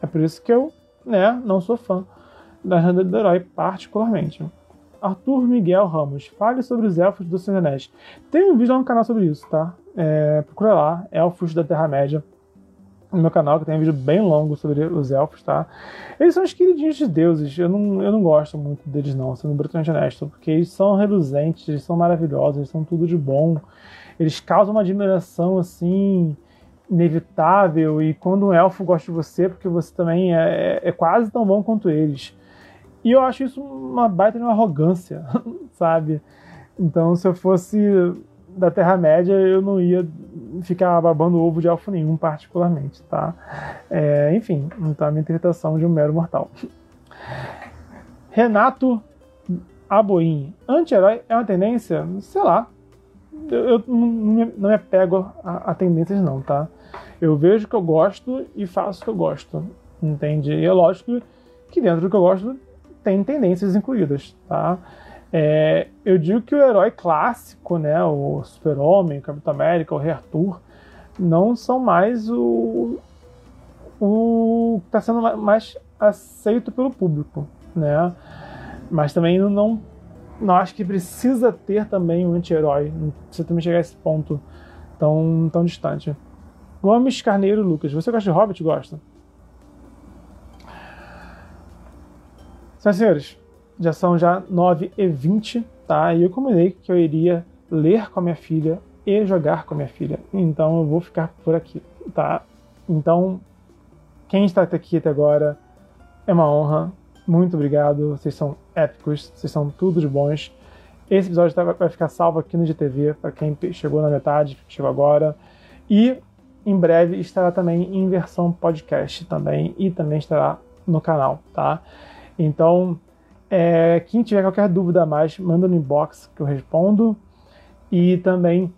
é por isso que eu, né, não sou fã da Herói particularmente. Arthur Miguel Ramos, fale sobre os elfos do Senhor Anéis. Tem um vídeo lá no canal sobre isso, tá? É, procura lá, Elfos da Terra-média, no meu canal, que tem um vídeo bem longo sobre os elfos, tá? Eles são os queridinhos de deuses, eu não, eu não gosto muito deles não, sendo brutalmente honesto, porque eles são reluzentes, eles são maravilhosos, eles são tudo de bom, eles causam uma admiração, assim, inevitável, e quando um elfo gosta de você, porque você também é, é, é quase tão bom quanto eles. E eu acho isso uma baita de uma arrogância, [laughs] sabe? Então, se eu fosse da Terra-média, eu não ia ficar babando ovo de elfo nenhum, particularmente, tá? É, enfim, então a minha interpretação de um mero mortal. Renato Aboim. Anti-herói é uma tendência? Sei lá. Eu, eu não, me, não me apego a, a tendências, não, tá? Eu vejo o que eu gosto e faço o que eu gosto, entende? E é lógico que dentro do que eu gosto tem tendências incluídas, tá? É, eu digo que o herói clássico, né, o Super-Homem, o Capitão América, o Rei Arthur, não são mais o, o está sendo mais aceito pelo público, né? Mas também não, não acho que precisa ter também um anti-herói, não precisa também chegar a esse ponto tão, tão distante. Gomes Carneiro Lucas, você gosta de Hobbit? Gosta? Senhoras e senhores, já são já 9h20, tá? E eu combinei que eu iria ler com a minha filha e jogar com a minha filha. Então eu vou ficar por aqui, tá? Então, quem está aqui até agora, é uma honra. Muito obrigado. Vocês são épicos, vocês são tudo de bons. Esse episódio tá, vai ficar salvo aqui no GTV para quem chegou na metade, chegou agora. E em breve estará também em versão podcast também e também estará no canal, tá? Então, é, quem tiver qualquer dúvida a mais, manda no inbox que eu respondo. E também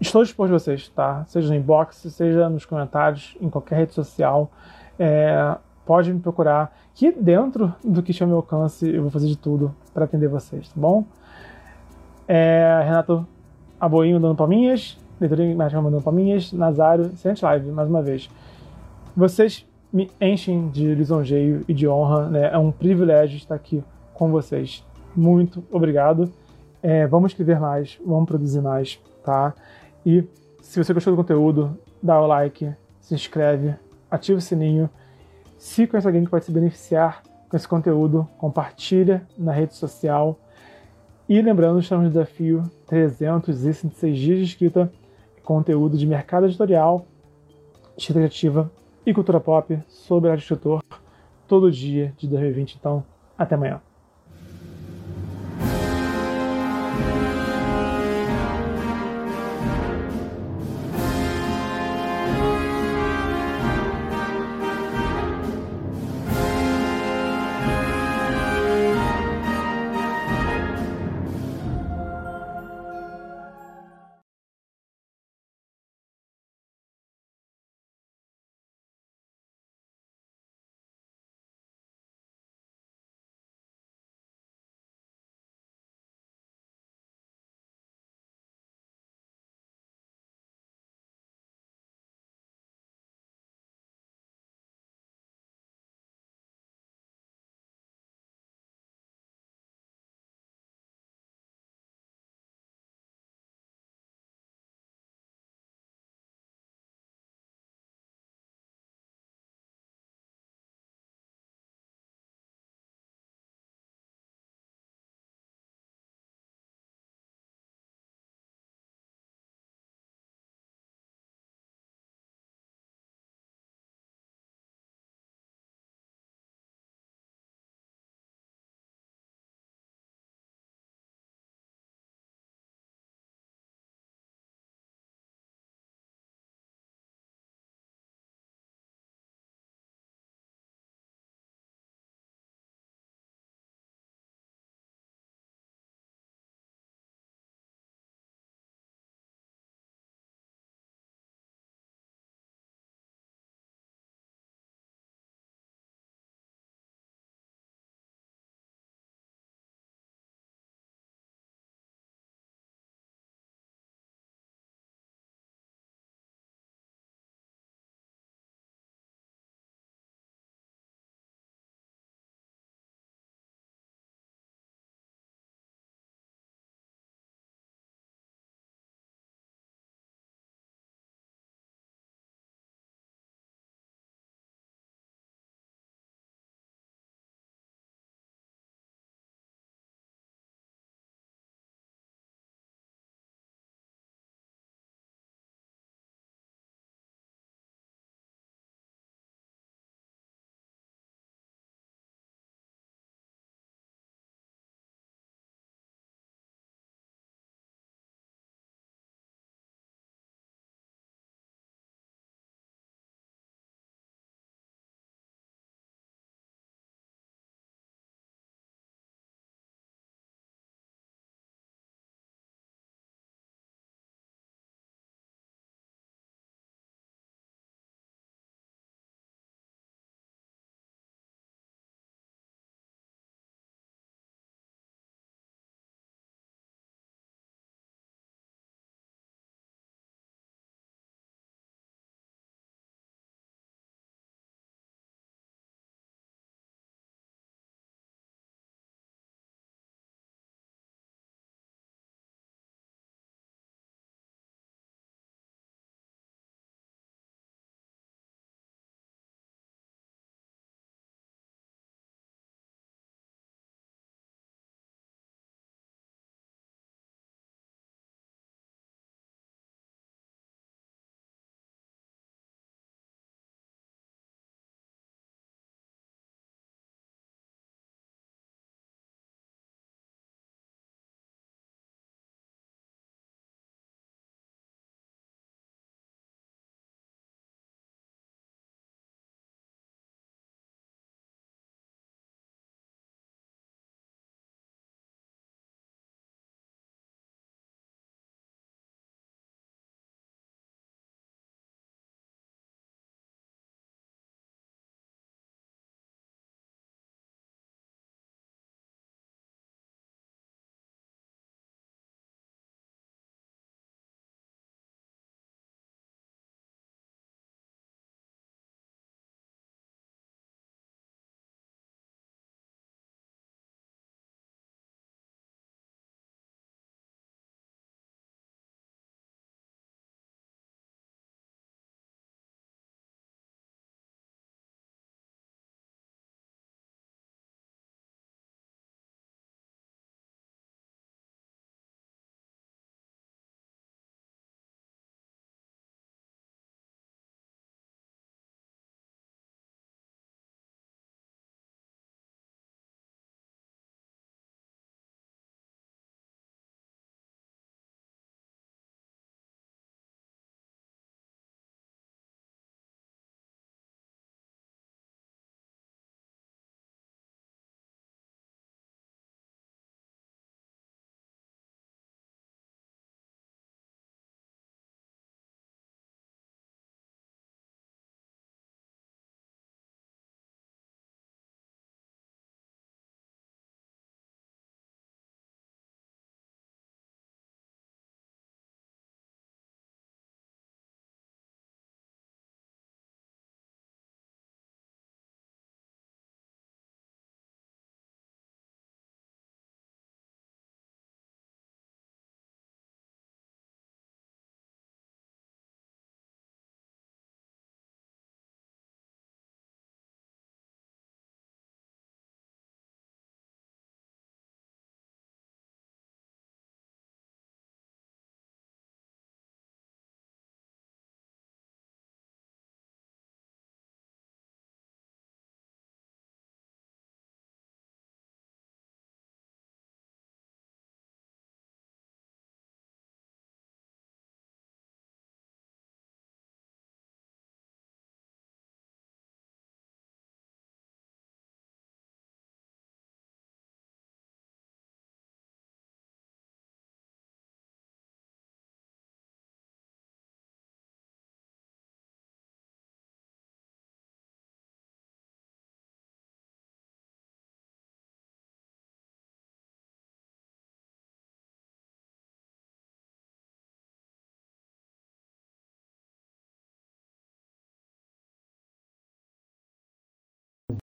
estou disposto a vocês, tá? Seja no inbox, seja nos comentários, em qualquer rede social. É, pode me procurar. Que dentro do que chama meu alcance, eu vou fazer de tudo para atender vocês, tá bom? É, Renato Aboinho dando palminhas, Leitura Mágica mandando palminhas, Nazário, excelente live, mais uma vez. Vocês me enchem de lisonjeio e de honra, né? É um privilégio estar aqui com vocês. Muito obrigado. É, vamos escrever mais, vamos produzir mais, tá? E se você gostou do conteúdo, dá o like, se inscreve, ativa o sininho. Se conhece alguém que pode se beneficiar com esse conteúdo, compartilha na rede social. E lembrando, estamos no desafio 366 dias de escrita, conteúdo de mercado editorial, escrita criativa e cultura pop sobre arte escritor todo dia de 2020. Então, até amanhã.